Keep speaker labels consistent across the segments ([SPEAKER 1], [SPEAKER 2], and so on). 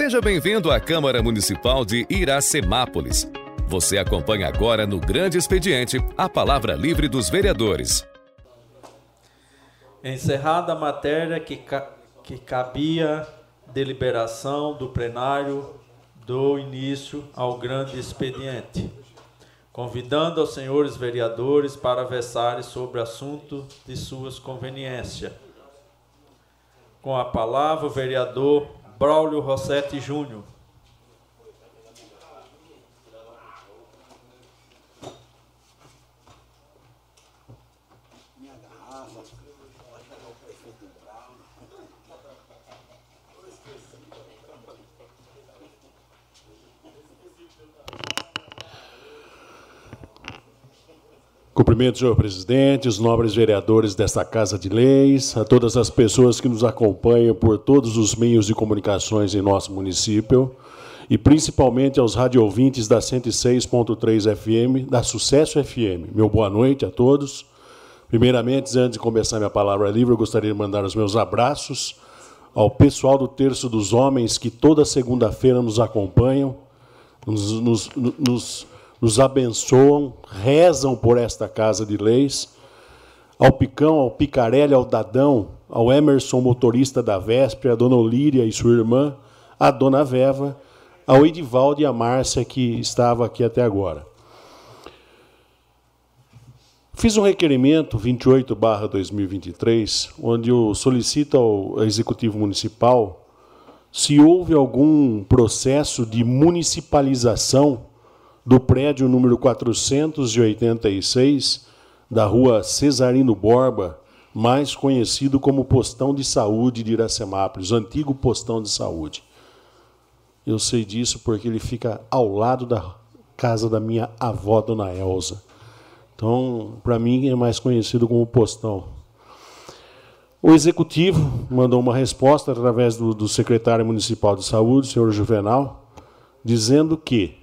[SPEAKER 1] Seja bem-vindo à Câmara Municipal de Iracemápolis. Você acompanha agora no Grande Expediente a palavra livre dos vereadores.
[SPEAKER 2] Encerrada a matéria que, ca que cabia deliberação do plenário do início ao grande expediente, convidando aos senhores vereadores para versarem sobre assunto de suas conveniências. Com a palavra, o vereador Braulio Rossetti Júnior.
[SPEAKER 3] Cumprimento, senhor presidente, os nobres vereadores desta Casa de Leis, a todas as pessoas que nos acompanham por todos os meios de comunicações em nosso município, e principalmente aos radiovintes da 106.3 FM, da Sucesso FM. Meu boa noite a todos. Primeiramente, antes de começar minha palavra livre, eu gostaria de mandar os meus abraços ao pessoal do Terço dos Homens que toda segunda-feira nos acompanham, nos, nos, nos nos abençoam, rezam por esta casa de leis. Ao Picão, ao Picarelli, ao Dadão, ao Emerson, motorista da Véspera, a Dona Olíria e sua irmã, a Dona Veva, ao Edivaldo e a Márcia, que estava aqui até agora. Fiz um requerimento 28/2023, onde eu solicito ao Executivo Municipal se houve algum processo de municipalização do prédio número 486 da rua Cesarino Borba, mais conhecido como Postão de Saúde de Iracemápolis, antigo Postão de Saúde. Eu sei disso porque ele fica ao lado da casa da minha avó, Dona Elza. Então, para mim, é mais conhecido como Postão. O executivo mandou uma resposta através do, do secretário municipal de saúde, senhor Juvenal, dizendo que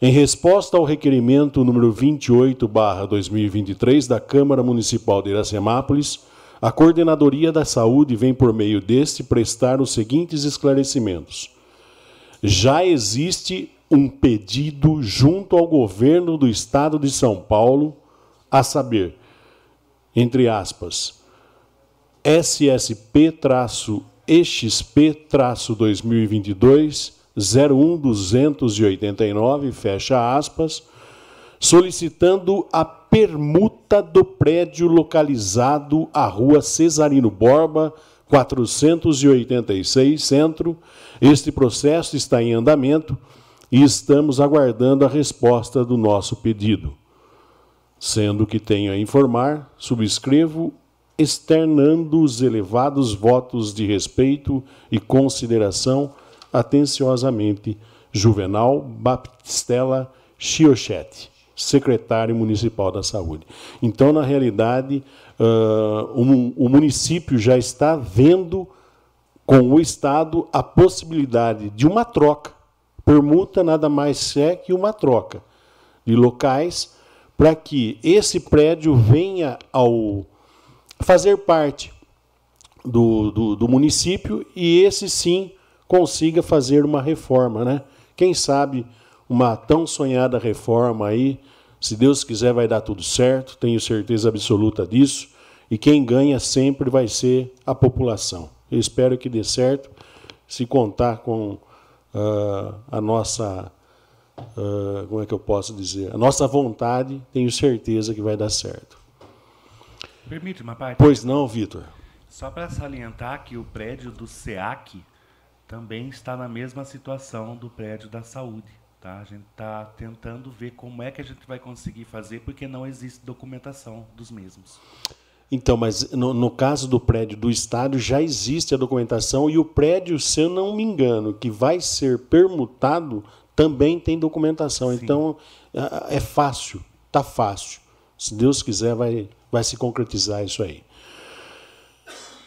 [SPEAKER 3] em resposta ao requerimento número 28/2023 da Câmara Municipal de Iracemápolis, a Coordenadoria da Saúde vem por meio deste prestar os seguintes esclarecimentos. Já existe um pedido junto ao governo do estado de São Paulo, a saber, entre aspas, SSP-EXP-2022 01289, fecha aspas, solicitando a permuta do prédio localizado à rua Cesarino Borba, 486, Centro. Este processo está em andamento e estamos aguardando a resposta do nosso pedido. Sendo que tenho a informar, subscrevo externando os elevados votos de respeito e consideração Atenciosamente, Juvenal Baptistela Chiochete, secretário municipal da saúde. Então, na realidade, uh, o município já está vendo com o Estado a possibilidade de uma troca. Permuta nada mais é que uma troca de locais para que esse prédio venha ao fazer parte do, do, do município e esse sim consiga fazer uma reforma, né? Quem sabe uma tão sonhada reforma aí, se Deus quiser vai dar tudo certo, tenho certeza absoluta disso, e quem ganha sempre vai ser a população. Eu espero que dê certo, se contar com uh, a nossa, uh, como é que eu posso dizer, a nossa vontade, tenho certeza que vai dar certo.
[SPEAKER 4] Permite uma parte?
[SPEAKER 3] Pois não, Vitor.
[SPEAKER 4] Só para salientar que o prédio do SEAC também está na mesma situação do prédio da saúde. Tá? A gente está tentando ver como é que a gente vai conseguir fazer, porque não existe documentação dos mesmos.
[SPEAKER 3] Então, mas no, no, caso do prédio do estádio já existe a documentação e o prédio, se eu não me engano, que vai ser permutado, também tem documentação. Sim. Então é fácil, tá fácil. Se Deus quiser, vai, vai se concretizar isso aí.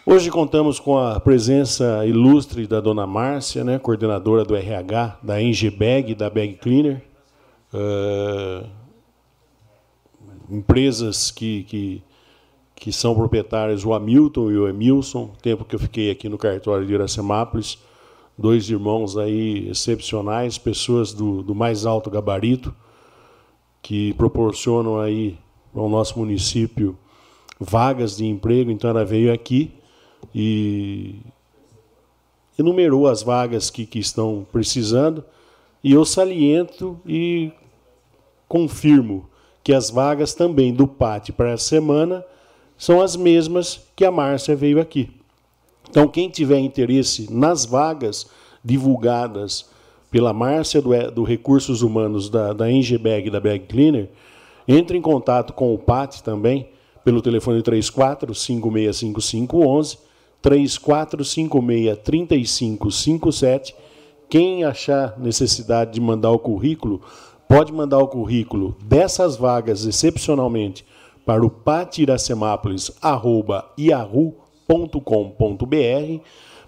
[SPEAKER 3] Hoje contamos com a presença ilustre da dona Márcia, né, coordenadora do RH da Engebag, da Bag Cleaner. Uh, empresas que, que, que são proprietárias, o Hamilton e o Emilson, tempo que eu fiquei aqui no cartório de Iracemápolis, dois irmãos aí excepcionais, pessoas do, do mais alto gabarito, que proporcionam aí ao nosso município vagas de emprego. Então ela veio aqui e enumerou as vagas que, que estão precisando. E eu saliento e confirmo que as vagas também do PAT para a semana são as mesmas que a Márcia veio aqui. Então, quem tiver interesse nas vagas divulgadas pela Márcia do, do Recursos Humanos da, da Engebag da Bag Cleaner, entre em contato com o PAT também, pelo telefone 34 565511, 3456 3557. Quem achar necessidade de mandar o currículo, pode mandar o currículo dessas vagas, excepcionalmente, para o patirassemapolis.yahoo.com.br,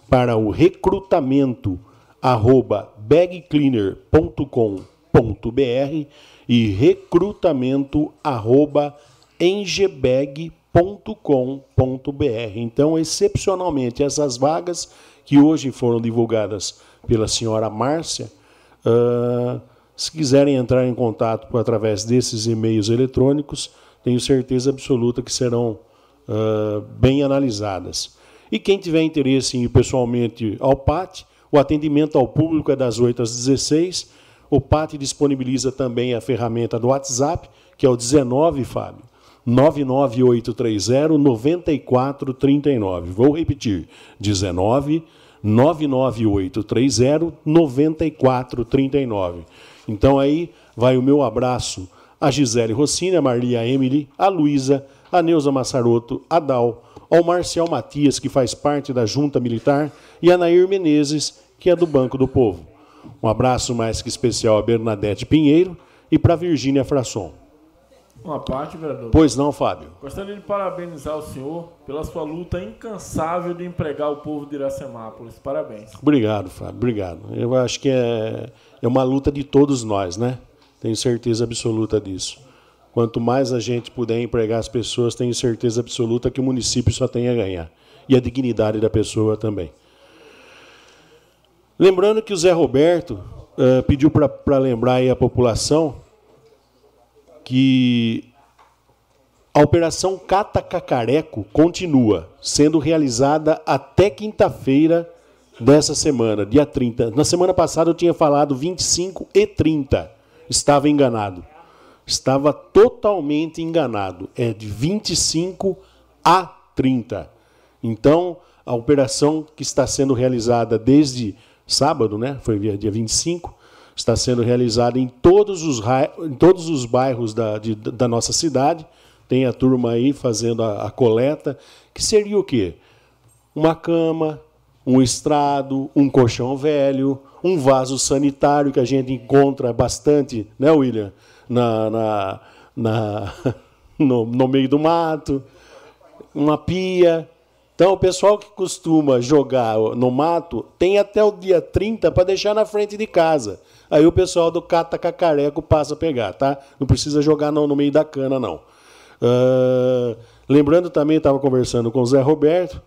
[SPEAKER 3] para o recrutamento arroba bagcleaner.com.br e recrutamento arroba engebag.com.br. Então, excepcionalmente, essas vagas que hoje foram divulgadas pela senhora Márcia, uh, se quiserem entrar em contato através desses e-mails eletrônicos, tenho certeza absoluta que serão uh, bem analisadas. E quem tiver interesse em ir pessoalmente ao PAT, o atendimento ao público é das 8 às 16. O PAT disponibiliza também a ferramenta do WhatsApp, que é o 19, Fábio, 99830 9439. Vou repetir: 19 99830 9439. Então aí vai o meu abraço a Gisele Rossini, a Marlia Emily, a Luísa, a Neuza Massaroto, a Dal, ao Marcial Matias, que faz parte da Junta Militar, e a Nair Menezes, que é do Banco do Povo. Um abraço mais que especial a Bernadette Pinheiro e para Virgínia Frasson.
[SPEAKER 5] Uma parte, vereador.
[SPEAKER 3] Pois não, Fábio.
[SPEAKER 5] Gostaria de parabenizar o senhor pela sua luta incansável de empregar o povo de Iracemápolis. Parabéns.
[SPEAKER 3] Obrigado, Fábio. Obrigado. Eu acho que é, é uma luta de todos nós, né? Tenho certeza absoluta disso. Quanto mais a gente puder empregar as pessoas, tenho certeza absoluta que o município só tem a ganhar. E a dignidade da pessoa também. Lembrando que o Zé Roberto uh, pediu para lembrar aí a população que a operação Cata Cacareco continua sendo realizada até quinta-feira dessa semana, dia 30. Na semana passada eu tinha falado 25 e 30. Estava enganado. Estava totalmente enganado. É de 25 a 30. Então, a operação que está sendo realizada desde sábado, né? Foi dia 25 está sendo realizada em todos os, em todos os bairros da, de, da nossa cidade. Tem a turma aí fazendo a, a coleta, que seria o quê? Uma cama, um estrado, um colchão velho, um vaso sanitário que a gente encontra bastante, né, William? Na, na, na no, no meio do mato, uma pia. Então, o pessoal que costuma jogar no mato tem até o dia 30 para deixar na frente de casa. Aí o pessoal do Cata Cacareco passa a pegar, tá? Não precisa jogar no, no meio da cana, não. Uh, lembrando também, estava conversando com o Zé Roberto,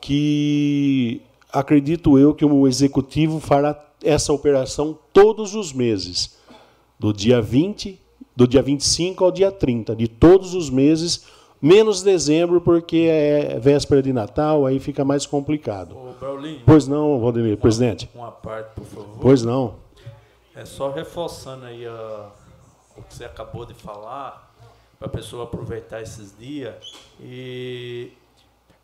[SPEAKER 3] que acredito eu que o executivo fará essa operação todos os meses, do dia 20, do dia 25 ao dia 30, de todos os meses, menos dezembro, porque é véspera de Natal, aí fica mais complicado. Ô, pois não, Valdemir, presidente.
[SPEAKER 2] Uma parte, por favor.
[SPEAKER 3] Pois não.
[SPEAKER 2] É só reforçando aí a, o que você acabou de falar, para a pessoa aproveitar esses dias e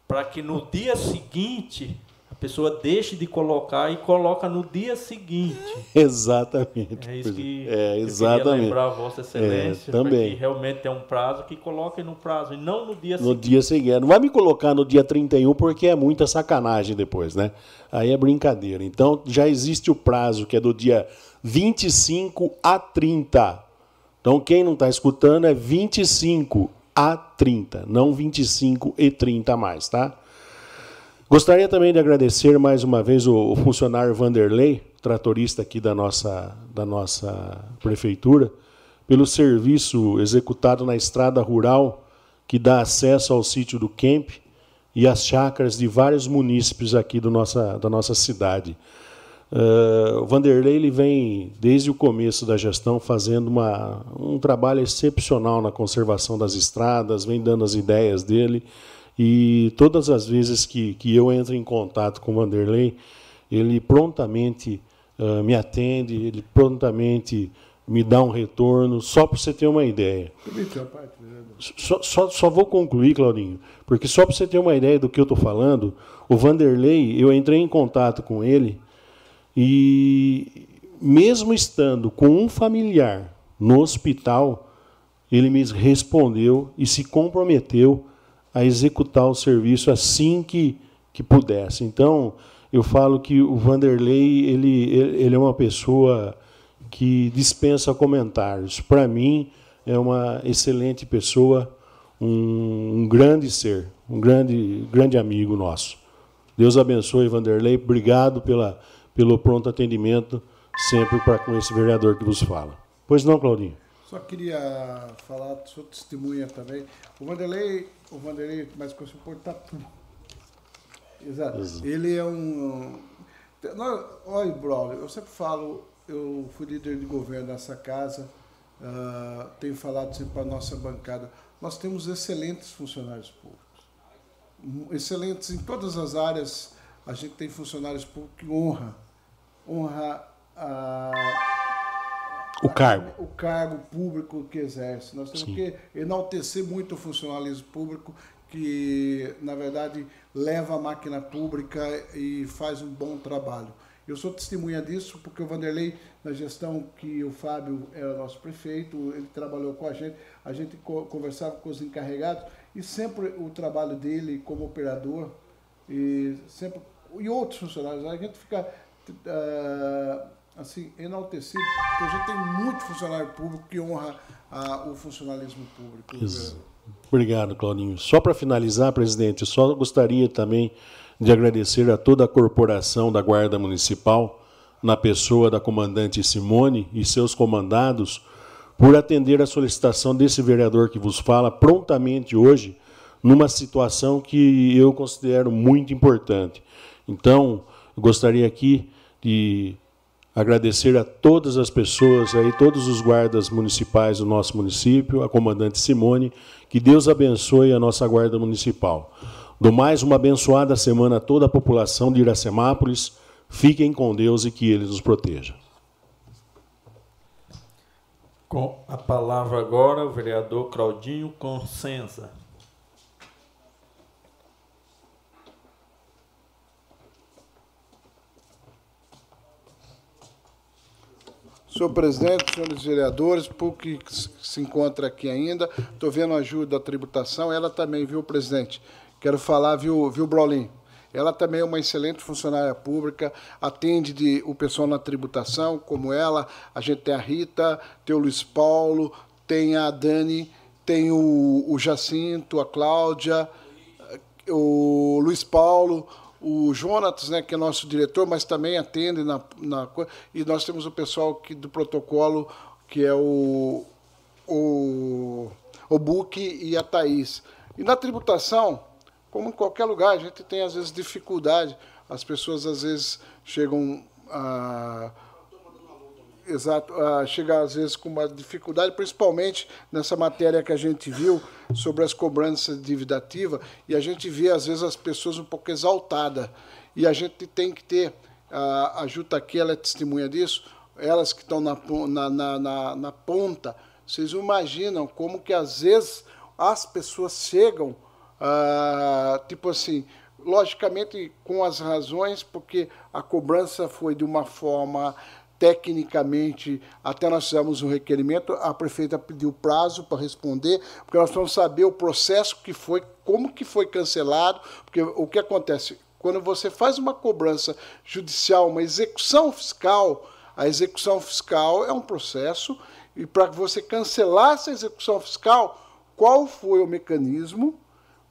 [SPEAKER 2] para que no dia seguinte pessoa deixe de colocar e coloca no dia seguinte.
[SPEAKER 3] Exatamente.
[SPEAKER 2] É isso que
[SPEAKER 3] é, exatamente. eu
[SPEAKER 2] lembrar a Vossa Excelência.
[SPEAKER 3] É, também.
[SPEAKER 2] Que realmente tem um prazo, que coloque no prazo e não no dia
[SPEAKER 3] no
[SPEAKER 2] seguinte.
[SPEAKER 3] No dia seguinte. Não vai me colocar no dia 31 porque é muita sacanagem depois, né? Aí é brincadeira. Então já existe o prazo que é do dia 25 a 30. Então, quem não está escutando é 25 a 30, não 25 e 30 mais, tá? Gostaria também de agradecer mais uma vez o, funcionário Vanderlei, tratorista aqui da nossa, da nossa prefeitura, pelo serviço executado na estrada rural que dá acesso ao sítio do Camp e às chácaras de vários munícipes aqui do nossa, da nossa cidade. Uh, o Vanderlei ele vem, desde o começo da gestão, fazendo uma, um trabalho excepcional na conservação das estradas, vem dando as ideias dele. E todas as vezes que, que eu entro em contato com o Vanderlei, ele prontamente uh, me atende, ele prontamente me dá um retorno, só para você ter uma ideia. Só, só, só vou concluir, Claudinho, porque só para você ter uma ideia do que eu estou falando, o Vanderlei, eu entrei em contato com ele e, mesmo estando com um familiar no hospital, ele me respondeu e se comprometeu a executar o serviço assim que, que pudesse. Então, eu falo que o Vanderlei ele, ele é uma pessoa que dispensa comentários. Para mim, é uma excelente pessoa, um, um, grande ser, um grande, grande amigo nosso. Deus abençoe, Vanderlei. Obrigado pela, pelo pronto atendimento, sempre para com esse vereador que vos fala. Pois não, Claudinho?
[SPEAKER 6] Só queria falar, sua testemunha também. O Vanderlei, o Vanderlei, mais conhecido por Tatu. Exato. Exato. Ele é um. olha, Braulio, eu sempre falo, eu fui líder de governo dessa casa, uh, tenho falado sempre para a nossa bancada. Nós temos excelentes funcionários públicos. Excelentes em todas as áreas. A gente tem funcionários públicos que honra, honra a
[SPEAKER 3] o cargo.
[SPEAKER 6] O cargo público que exerce. Nós temos Sim. que enaltecer muito o funcionalismo público, que, na verdade, leva a máquina pública e faz um bom trabalho. Eu sou testemunha disso porque o Vanderlei, na gestão que o Fábio era nosso prefeito, ele trabalhou com a gente, a gente conversava com os encarregados e sempre o trabalho dele como operador e sempre e outros funcionários, a gente fica uh, assim, enaltecido, porque a gente tem muito funcionário público que honra a, o funcionalismo público.
[SPEAKER 3] Isso. Obrigado, Claudinho. Só para finalizar, presidente, só gostaria também de agradecer a toda a corporação da Guarda Municipal, na pessoa da comandante Simone e seus comandados, por atender a solicitação desse vereador que vos fala prontamente hoje, numa situação que eu considero muito importante. Então, gostaria aqui de Agradecer a todas as pessoas, aí, todos os guardas municipais do nosso município, a comandante Simone, que Deus abençoe a nossa guarda municipal. Do mais, uma abençoada semana a toda a população de Iracemápolis. Fiquem com Deus e que Ele nos proteja.
[SPEAKER 2] Com a palavra agora, o vereador Claudinho Consenza.
[SPEAKER 6] Senhor presidente, senhores vereadores, PUC que se encontra aqui ainda, estou vendo a ajuda da tributação, ela também, viu, presidente? Quero falar, viu, viu Brolin? Ela também é uma excelente funcionária pública, atende de, o pessoal na tributação, como ela. A gente tem a Rita, tem o Luiz Paulo, tem a Dani, tem o, o Jacinto, a Cláudia, o Luiz Paulo, o Jonatas, né, que é nosso diretor, mas também atende na, na e nós temos o pessoal que, do protocolo, que é o, o, o Buque e a Thaís. E na tributação, como em qualquer lugar, a gente tem às vezes dificuldade, as pessoas às vezes chegam a Exato, uh, chega às vezes com uma dificuldade, principalmente nessa matéria que a gente viu sobre as cobranças de dívida ativa, e a gente vê às vezes as pessoas um pouco exaltadas. E a gente tem que ter, uh, a Juta aqui, ela é testemunha disso, elas que estão na, na, na, na ponta, vocês imaginam como que às vezes as pessoas chegam, uh, tipo assim, logicamente com as razões, porque a cobrança foi de uma forma tecnicamente, até nós fizemos um requerimento, a prefeita pediu prazo para responder, porque nós vamos saber o processo que foi, como que foi cancelado, porque o que acontece, quando você faz uma cobrança judicial, uma execução fiscal, a execução fiscal é um processo, e para você cancelar essa execução fiscal, qual foi o mecanismo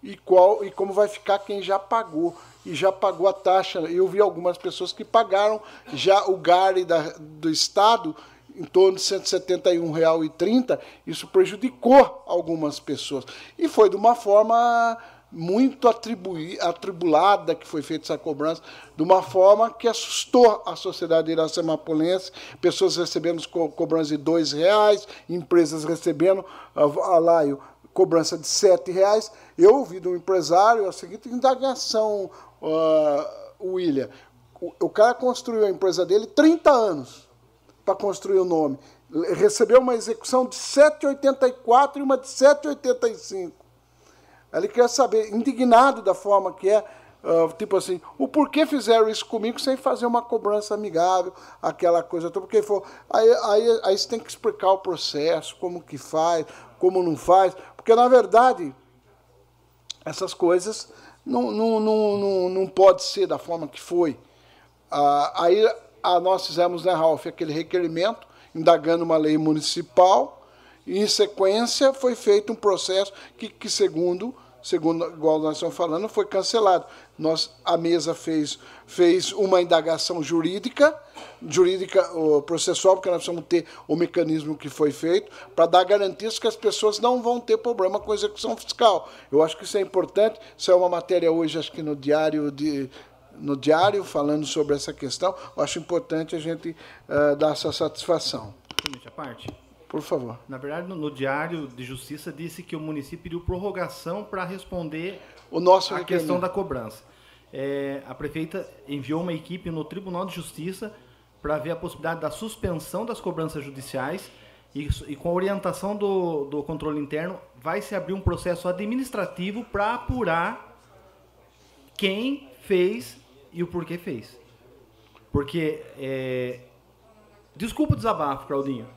[SPEAKER 6] e, qual, e como vai ficar quem já pagou e já pagou a taxa. Eu vi algumas pessoas que pagaram já o GARI da, do Estado em torno de R$ 171,30. Isso prejudicou algumas pessoas. E foi de uma forma muito atribui, atribulada que foi feita essa cobrança, de uma forma que assustou a sociedade iracemapolense, pessoas recebendo co cobrança de dois reais, empresas recebendo a, laio cobrança de sete reais. Eu ouvi de um empresário a seguinte indagação, uh, William. O, o cara construiu a empresa dele 30 anos para construir o nome. Recebeu uma execução de 7,84 e uma de 7,85. Ele quer saber, indignado da forma que é, uh, tipo assim, o porquê fizeram isso comigo sem fazer uma cobrança amigável, aquela coisa toda, porque aí, aí, aí você tem que explicar o processo, como que faz, como não faz, porque na verdade essas coisas não, não, não, não, pode ser da forma que foi. Uh, aí a, nós fizemos, né, Ralf, aquele requerimento, indagando uma lei municipal, e em sequência foi feito um processo que, que segundo segundo igual nós estamos falando, foi cancelado. Nós, a mesa fez, fez uma indagação jurídica, jurídica processual, porque nós precisamos ter o mecanismo que foi feito, para dar garantias que as pessoas não vão ter problema com execução fiscal. Eu acho que isso é importante. Isso é uma matéria hoje, acho que no diário de, no diário falando sobre essa questão. Eu acho importante a gente uh, dar essa satisfação.
[SPEAKER 7] Permite a parte?
[SPEAKER 6] Por favor.
[SPEAKER 7] Na verdade, no, no, Diário de Justiça disse que o município pediu prorrogação para responder
[SPEAKER 6] o nosso
[SPEAKER 7] a questão da cobrança. É, a prefeita enviou uma equipe no Tribunal de Justiça para ver a possibilidade da suspensão das cobranças judiciais e, e com a orientação do, do controle interno vai se abrir um processo administrativo para apurar quem fez e o porquê fez. Porque, é... desculpa o desabafo, Claudinho,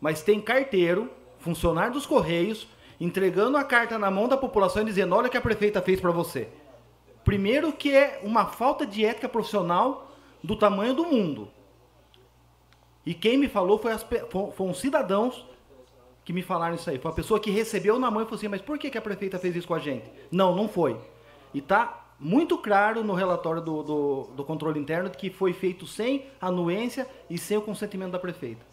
[SPEAKER 7] mas tem carteiro, funcionário dos Correios, entregando a carta na mão da população e dizendo: olha o que a prefeita fez para você. Primeiro, que é uma falta de ética profissional do tamanho do mundo. E quem me falou foi, as, foram cidadãos que me falaram isso aí. Foi a pessoa que recebeu na mão e falou assim: mas por que, que a prefeita fez isso com a gente? Não, não foi. E tá muito claro no relatório do, do, do controle interno que foi feito sem anuência e sem o consentimento da prefeita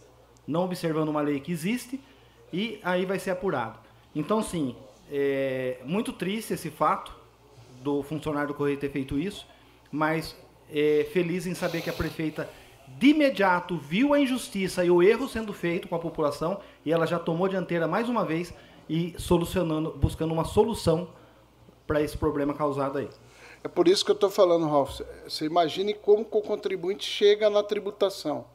[SPEAKER 7] não observando uma lei que existe, e aí vai ser apurado. Então, sim, é muito triste esse fato do funcionário do Correio ter feito isso, mas é, feliz em saber que a prefeita de imediato viu a injustiça e o erro sendo feito com a população e ela já tomou dianteira mais uma vez e solucionando, buscando uma solução para esse problema causado aí.
[SPEAKER 6] É por isso que eu estou falando, Ralf. Você imagine como o contribuinte chega na tributação.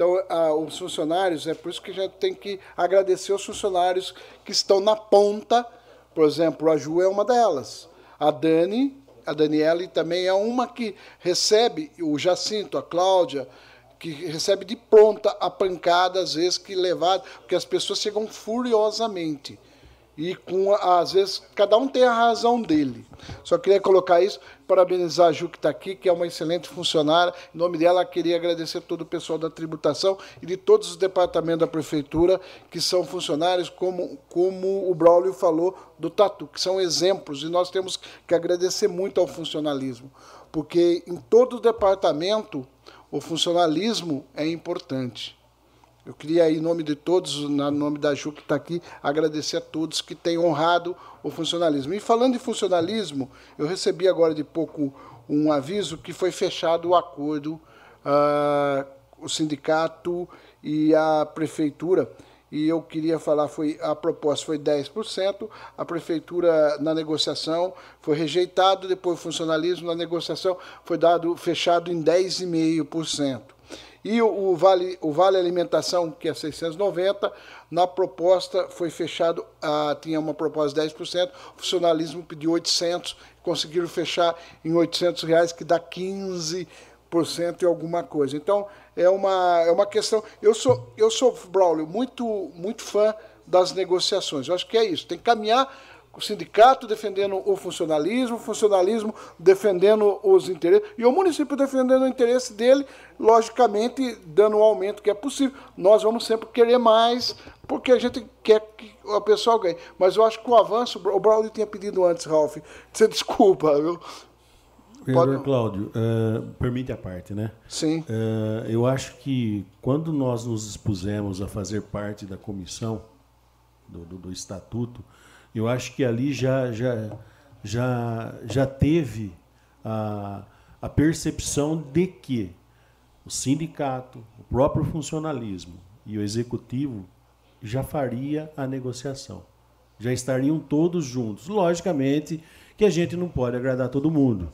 [SPEAKER 6] Então, a, os funcionários, é por isso que a gente tem que agradecer os funcionários que estão na ponta. Por exemplo, a Ju é uma delas. A Dani, a Daniela também é uma que recebe, o Jacinto, a Cláudia, que recebe de pronta a pancada, às vezes, que levado, porque as pessoas chegam furiosamente e com às vezes cada um tem a razão dele. Só queria colocar isso, parabenizar a Ju que está aqui, que é uma excelente funcionária. Em nome dela, queria agradecer todo o pessoal da tributação e de todos os departamentos da prefeitura que são funcionários, como, como o Braulio falou do Tatu, que são exemplos, e nós temos que agradecer muito ao funcionalismo, porque em todo departamento o funcionalismo é importante. Eu queria, em nome de todos, em nome da Ju que está aqui, agradecer a todos que têm honrado o funcionalismo. E falando de funcionalismo, eu recebi agora de pouco um aviso que foi fechado o acordo, uh, o sindicato e a prefeitura. E eu queria falar, foi a proposta foi 10%, a prefeitura na negociação foi rejeitado, depois o funcionalismo na negociação foi dado fechado em 10,5%. E o, vale, o vale alimentação, que é 690, na proposta foi fechado, ah, tinha uma proposta de 10%, o funcionalismo pediu 800, conseguiram fechar em 800 reais, que dá 15% e alguma coisa. Então, é uma, é uma questão... Eu sou, eu sou Braulio, muito, muito fã das negociações. Eu acho que é isso, tem que caminhar o sindicato defendendo o funcionalismo, o funcionalismo defendendo os interesses, e o município defendendo o interesse dele, logicamente dando o aumento que é possível. Nós vamos sempre querer mais, porque a gente quer que o pessoal ganhe. Mas eu acho que o avanço, o Braulio tinha pedido antes, Ralf, você desculpa, viu?
[SPEAKER 3] Vereador Pode... Cláudio, uh, permite a parte, né?
[SPEAKER 6] Sim.
[SPEAKER 3] Uh, eu acho que quando nós nos expusemos a fazer parte da comissão do, do, do estatuto, eu acho que ali já, já já, já teve a, a percepção de que o sindicato, o próprio funcionalismo e o executivo já faria a negociação. Já estariam todos juntos. Logicamente que a gente não pode agradar todo mundo.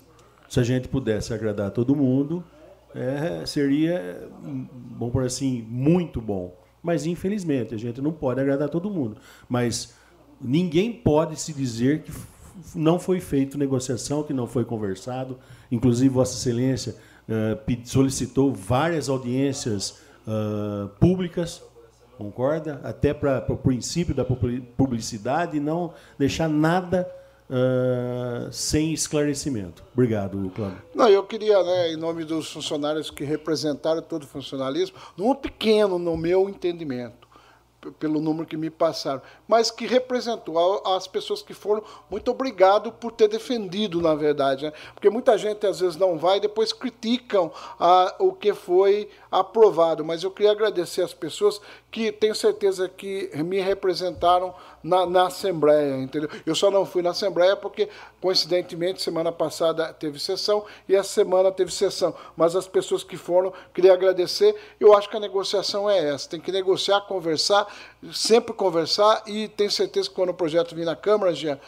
[SPEAKER 3] Se a gente pudesse agradar todo mundo, é, seria, vamos por assim, muito bom. Mas infelizmente a gente não pode agradar todo mundo. Mas ninguém pode se dizer que não foi feito negociação, que não foi conversado. Inclusive, Vossa Excelência uh, solicitou várias audiências uh, públicas, concorda? Até para o princípio da publicidade não deixar nada uh, sem esclarecimento. Obrigado, Cláudio.
[SPEAKER 6] Não, eu queria, né, em nome dos funcionários que representaram todo o funcionalismo, num pequeno, no meu entendimento, pelo número que me passaram, mas que representou as pessoas que foram. Muito obrigado por ter defendido, na verdade, né? porque muita gente às vezes não vai e depois criticam a, o que foi aprovado. Mas eu queria agradecer as pessoas que tenho certeza que me representaram na, na Assembleia, entendeu? Eu só não fui na Assembleia porque, coincidentemente, semana passada teve sessão e essa semana teve sessão. Mas as pessoas que foram, queria agradecer. Eu acho que a negociação é essa: tem que negociar, conversar, sempre conversar e tenho certeza que quando o projeto vir na Câmara, Jean,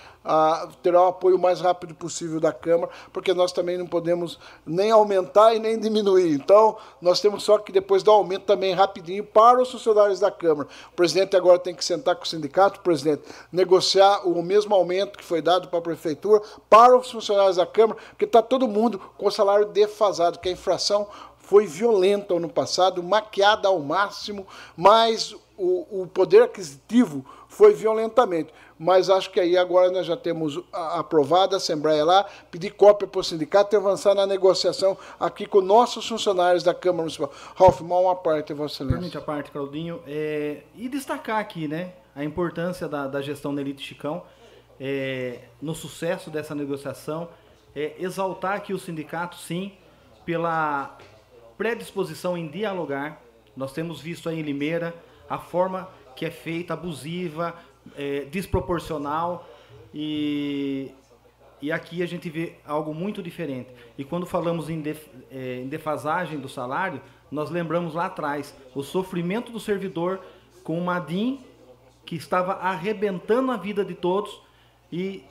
[SPEAKER 6] terá o apoio mais rápido possível da Câmara, porque nós também não podemos nem aumentar e nem diminuir. Então, nós temos só que depois dar aumento também rapidinho para os funcionários da Câmara. O presidente agora tem que sentar com o sindicato, presidente, negociar o mesmo aumento que foi dado para a Prefeitura para os funcionários da Câmara, porque está todo mundo com o salário defasado, que a infração foi violenta ano passado, maquiada ao máximo, mas o, o poder aquisitivo foi violentamente mas acho que aí agora nós já temos aprovado a Assembleia lá, pedir cópia para o sindicato e avançar na negociação aqui com nossos funcionários da Câmara Municipal. Ralf, mal uma parte, Vossa Excelência.
[SPEAKER 7] Permite a parte, Claudinho. É, e destacar aqui né, a importância da, da gestão da Elite Chicão é, no sucesso dessa negociação, é, exaltar aqui o sindicato, sim, pela predisposição em dialogar. Nós temos visto aí em Limeira a forma que é feita, abusiva, é, desproporcional e, e aqui a gente vê algo muito diferente. E quando falamos em, def, é, em defasagem do salário, nós lembramos lá atrás o sofrimento do servidor com o Madim que estava arrebentando a vida de todos e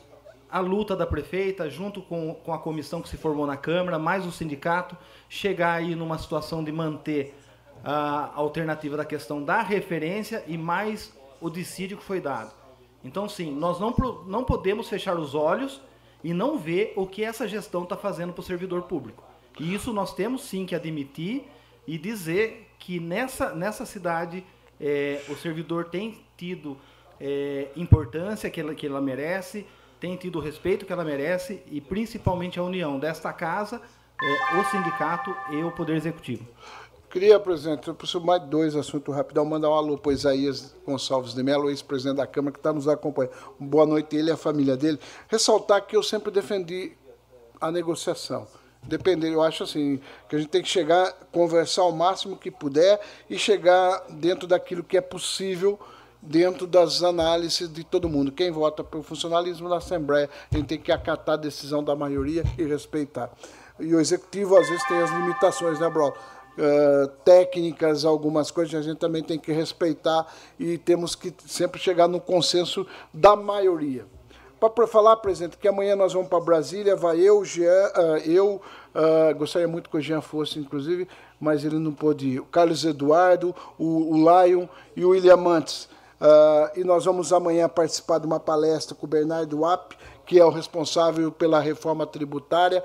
[SPEAKER 7] a luta da prefeita, junto com, com a comissão que se formou na Câmara, mais o sindicato, chegar aí numa situação de manter a alternativa da questão da referência e mais o dissídio que foi dado. Então, sim, nós não, não podemos fechar os olhos e não ver o que essa gestão está fazendo para o servidor público. E isso nós temos sim que admitir e dizer que nessa, nessa cidade é, o servidor tem tido é, importância que ela, que ela merece, tem tido o respeito que ela merece e principalmente a união desta casa, é, o sindicato e o Poder Executivo.
[SPEAKER 6] Queria, presidente, eu preciso mais dois assuntos rapidão. Mandar um alô para Isaías Gonçalves de Mello, ex-presidente da Câmara, que está nos acompanhando. Boa noite, ele e a família dele. Ressaltar que eu sempre defendi a negociação. Depender, eu acho assim, que a gente tem que chegar, conversar o máximo que puder e chegar dentro daquilo que é possível dentro das análises de todo mundo. Quem vota pelo funcionalismo na Assembleia, a gente tem que acatar a decisão da maioria e respeitar. E o Executivo, às vezes, tem as limitações, né, Bruno? Uh, técnicas, algumas coisas a gente também tem que respeitar e temos que sempre chegar no consenso da maioria. Para falar, presidente, que amanhã nós vamos para Brasília, vai eu, Jean, uh, eu, uh, gostaria muito que o Jean fosse, inclusive, mas ele não pôde ir. O Carlos Eduardo, o, o Lion e o William Mantes. Uh, e nós vamos amanhã participar de uma palestra com o Bernardo Wapp, que é o responsável pela reforma tributária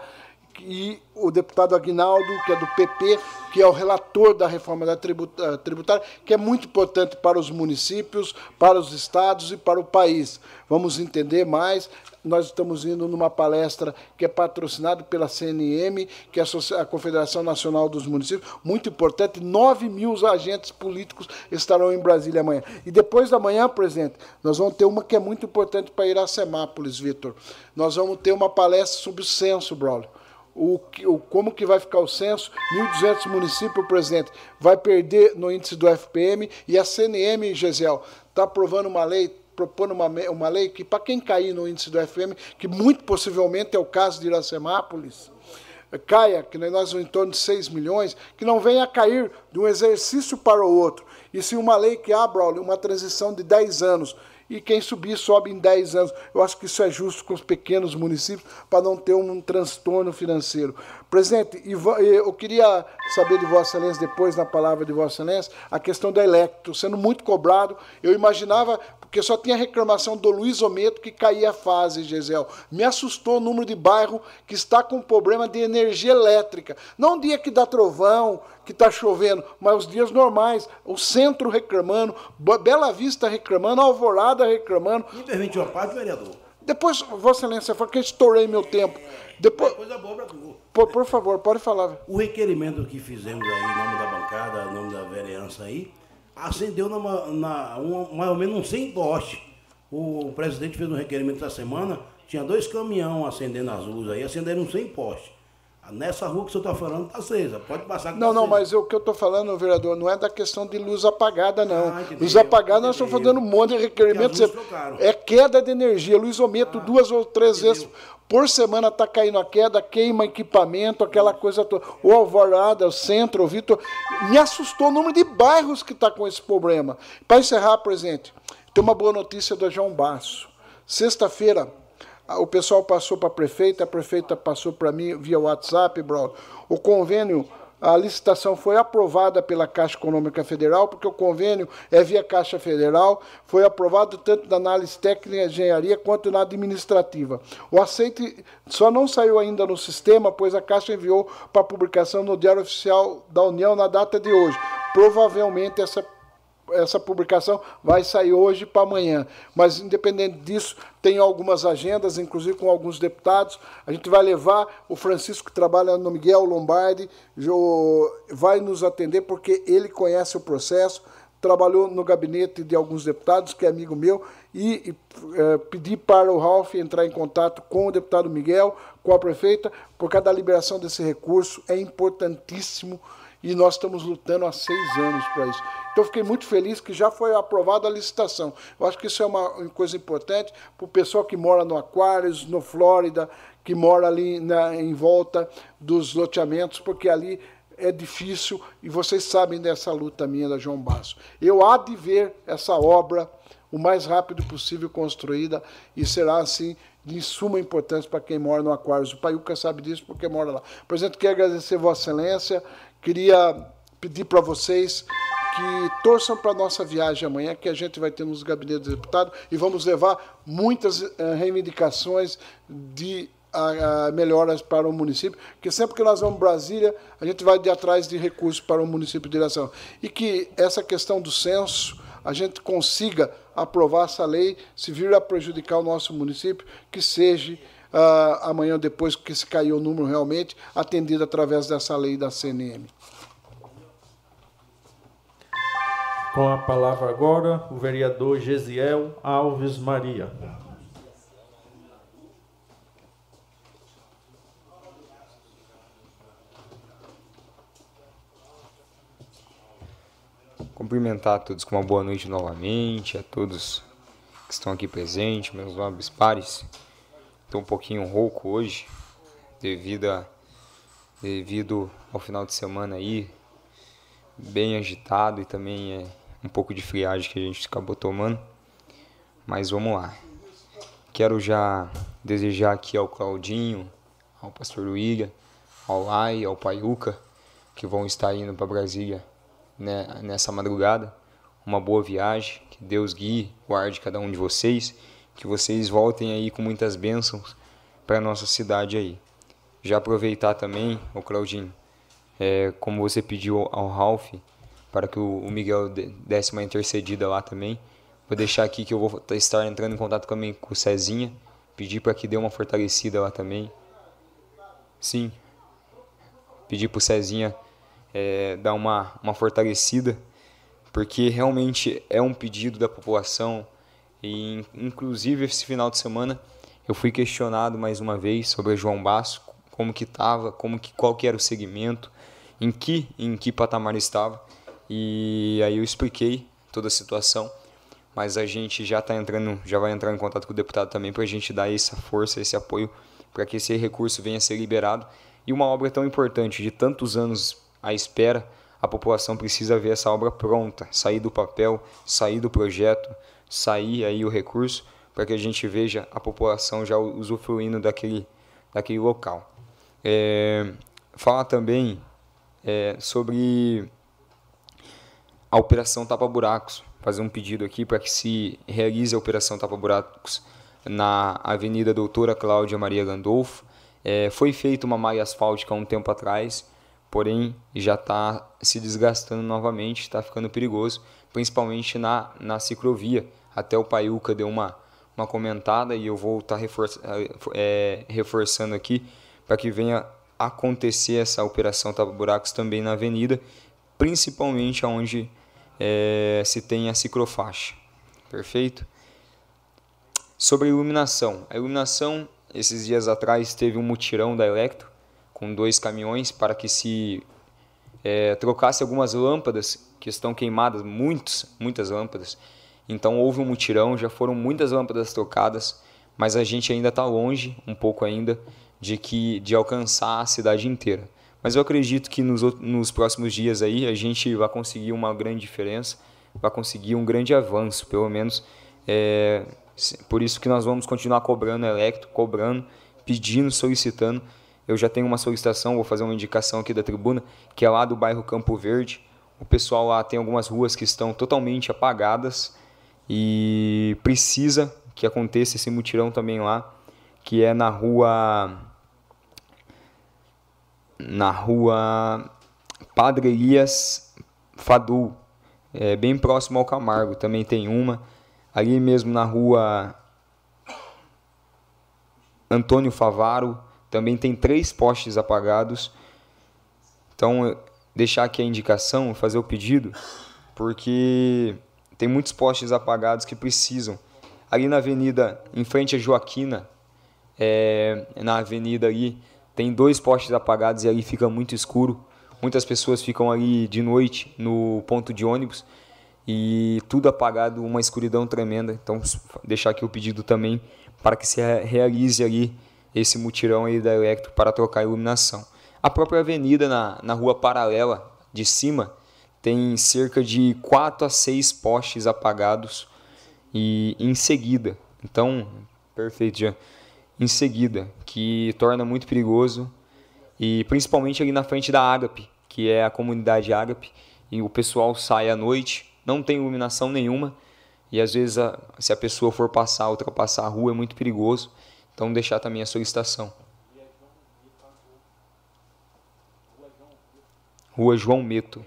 [SPEAKER 6] e o deputado Aguinaldo, que é do PP, que é o relator da reforma da eh, tributária, que é muito importante para os municípios, para os estados e para o país. Vamos entender mais. Nós estamos indo numa palestra que é patrocinada pela CNM, que é a Confederação Nacional dos Municípios, muito importante. 9 mil agentes políticos estarão em Brasília amanhã. E depois da manhã, presidente, nós vamos ter uma que é muito importante para ir a Semápolis, Vitor. Nós vamos ter uma palestra sobre o censo, Braulio o, o, como que vai ficar o censo, 1.200 municípios, presidente, vai perder no índice do FPM e a CNM, Gisel, está aprovando uma lei propondo uma, uma lei que, para quem cair no índice do FM, que muito possivelmente é o caso de Iracemápolis, caia, que nós em torno de 6 milhões, que não venha a cair de um exercício para o outro, e sim uma lei que abra uma transição de 10 anos, e quem subir sobe em 10 anos. Eu acho que isso é justo com os pequenos municípios para não ter um transtorno financeiro. Presidente, eu queria saber de Vossa Excelência, depois na palavra de Vossa Excelência, a questão da Electro, sendo muito cobrado. Eu imaginava, porque só tinha reclamação do Luiz Ometo que caía a fase, Gisel. Me assustou o número de bairro que está com problema de energia elétrica. Não dia que dá trovão, que está chovendo, mas os dias normais, o centro reclamando, Bela Vista reclamando, Alvorada reclamando.
[SPEAKER 8] Me permite uma parte, vereador.
[SPEAKER 6] Depois, Vossa Excelência, foi que eu estourei meu tempo. Depois,
[SPEAKER 8] coisa boa para tu.
[SPEAKER 6] Por, por, favor, pode falar.
[SPEAKER 8] O requerimento que fizemos aí, em nome da bancada, em nome da vereança aí, acendeu na, na um, mais ou menos uns 100 postes. O presidente fez um requerimento essa semana, tinha dois caminhões acendendo as luzes aí, acenderam 100 postes. Nessa rua que o senhor está falando está acesa, pode passar
[SPEAKER 6] Não,
[SPEAKER 8] tá
[SPEAKER 6] não, mas o que eu estou falando, vereador, não é da questão de luz apagada, não. Ah, luz apagada, nós estamos fazendo um monte de requerimentos. É queda de energia. Luiz Ometo, ah, duas ou três vezes por semana está caindo a queda, queima equipamento, aquela coisa toda. O Alvorada, o Centro, o Vitor. Me assustou o número de bairros que está com esse problema. Para encerrar, presidente, tem uma boa notícia do João Basso. Sexta-feira, o pessoal passou para a prefeita, a prefeita passou para mim via WhatsApp, bro. O convênio, a licitação foi aprovada pela Caixa Econômica Federal, porque o convênio é via Caixa Federal, foi aprovado tanto na análise técnica e engenharia quanto na administrativa. O aceite só não saiu ainda no sistema, pois a Caixa enviou para publicação no Diário Oficial da União na data de hoje. Provavelmente essa essa publicação vai sair hoje para amanhã. Mas, independente disso, tem algumas agendas, inclusive com alguns deputados. A gente vai levar o Francisco, que trabalha no Miguel Lombardi, vai nos atender, porque ele conhece o processo, trabalhou no gabinete de alguns deputados, que é amigo meu, e, e é, pedi para o Ralf entrar em contato com o deputado Miguel, com a prefeita, porque a liberação desse recurso é importantíssimo e nós estamos lutando há seis anos para isso. Então, fiquei muito feliz que já foi aprovada a licitação. Eu acho que isso é uma coisa importante para o pessoal que mora no Aquários, no Flórida, que mora ali na, em volta dos loteamentos, porque ali é difícil e vocês sabem dessa luta minha da João Basso. Eu há de ver essa obra o mais rápido possível construída e será assim de suma importância para quem mora no Aquários. O Paiuca sabe disso porque mora lá. Presidente, quero agradecer Vossa Excelência Queria pedir para vocês que torçam para a nossa viagem amanhã, que a gente vai ter nos gabinetes de deputado e vamos levar muitas uh, reivindicações de uh, melhoras para o município, porque sempre que nós vamos Brasília, a gente vai de atrás de recursos para o município de direção. E que essa questão do censo, a gente consiga aprovar essa lei, se vir a prejudicar o nosso município, que seja uh, amanhã, depois que se caiu o número realmente, atendido através dessa lei da CNM.
[SPEAKER 2] Com a palavra agora, o vereador Gesiel Alves Maria.
[SPEAKER 9] Cumprimentar a todos com uma boa noite novamente, a todos que estão aqui presentes, meus nobres pares. Estou um pouquinho rouco hoje, devido, a, devido ao final de semana aí, bem agitado e também é um pouco de friagem que a gente acabou tomando. Mas vamos lá. Quero já desejar aqui ao Claudinho, ao Pastor Luíga, ao Lai, ao Paiuca, que vão estar indo para Brasília né, nessa madrugada. Uma boa viagem, que Deus guie, guarde cada um de vocês que vocês voltem aí com muitas bênçãos para nossa cidade aí. Já aproveitar também, o Claudinho, é, como você pediu ao Ralph, para que o, Miguel desse uma intercedida lá também. Vou deixar aqui que eu vou estar entrando em contato também com o Cezinha, pedir para que dê uma fortalecida lá também. Sim, pedir para o Cezinha é, dar uma, uma fortalecida, porque realmente é um pedido da população, e inclusive esse final de semana eu fui questionado mais uma vez sobre João Basso, como que estava, como que qual que era o segmento, em que em que patamar estava. E aí eu expliquei toda a situação. mas a gente já está entrando, já vai entrar em contato com o deputado também para a gente dar essa força, esse apoio para que esse recurso venha a ser liberado. E uma obra tão importante, de tantos anos à espera, a população precisa ver essa obra pronta, sair do papel, sair do projeto, sair aí o recurso, para que a gente veja a população já usufruindo daquele, daquele local. É, falar também é, sobre a operação Tapa Buracos, fazer um pedido aqui para que se realize a operação Tapa Buracos na Avenida Doutora Cláudia Maria Gandolfo. É, foi feita uma malha asfáltica há um tempo atrás, porém já está se desgastando novamente, está ficando perigoso, principalmente na, na ciclovia. Até o Paiuca deu uma, uma comentada e eu vou estar tá reforça, é, reforçando aqui para que venha acontecer essa operação Tapa Buracos também na avenida, principalmente onde é, se tem a ciclofaixa. Perfeito? Sobre iluminação. A iluminação, esses dias atrás, teve um mutirão da Electro com dois caminhões para que se é, trocasse algumas lâmpadas que estão queimadas, muitos, muitas lâmpadas. Então houve um mutirão, já foram muitas lâmpadas trocadas, mas a gente ainda está longe, um pouco ainda, de que de alcançar a cidade inteira. Mas eu acredito que nos, nos próximos dias aí a gente vai conseguir uma grande diferença, vai conseguir um grande avanço, pelo menos. É, por isso que nós vamos continuar cobrando electro, cobrando, pedindo, solicitando. Eu já tenho uma solicitação, vou fazer uma indicação aqui da tribuna, que é lá do bairro Campo Verde. O pessoal lá tem algumas ruas que estão totalmente apagadas e precisa que aconteça esse mutirão também lá, que é na rua na rua Padre Elias Fadu, é, bem próximo ao Camargo, também tem uma. Ali mesmo na rua Antônio Favaro, também tem três postes apagados. Então, deixar aqui a indicação, fazer o pedido, porque tem muitos postes apagados que precisam. Ali na avenida, em frente a Joaquina, é, na avenida ali, tem dois postes apagados e ali fica muito escuro. Muitas pessoas ficam ali de noite no ponto de ônibus e tudo apagado, uma escuridão tremenda. Então, deixar aqui o pedido também para que se realize ali esse mutirão aí da Electro para trocar a iluminação. A própria avenida na, na rua paralela de cima tem cerca de 4 a 6 postes apagados e em seguida. Então, perfeito, já em seguida, que torna muito perigoso e principalmente ali na frente da Ágape, que é a comunidade Ágape, e o pessoal sai à noite, não tem iluminação nenhuma e às vezes a, se a pessoa for passar, ultrapassar a rua é muito perigoso, então deixar também a solicitação. Rua João Meto,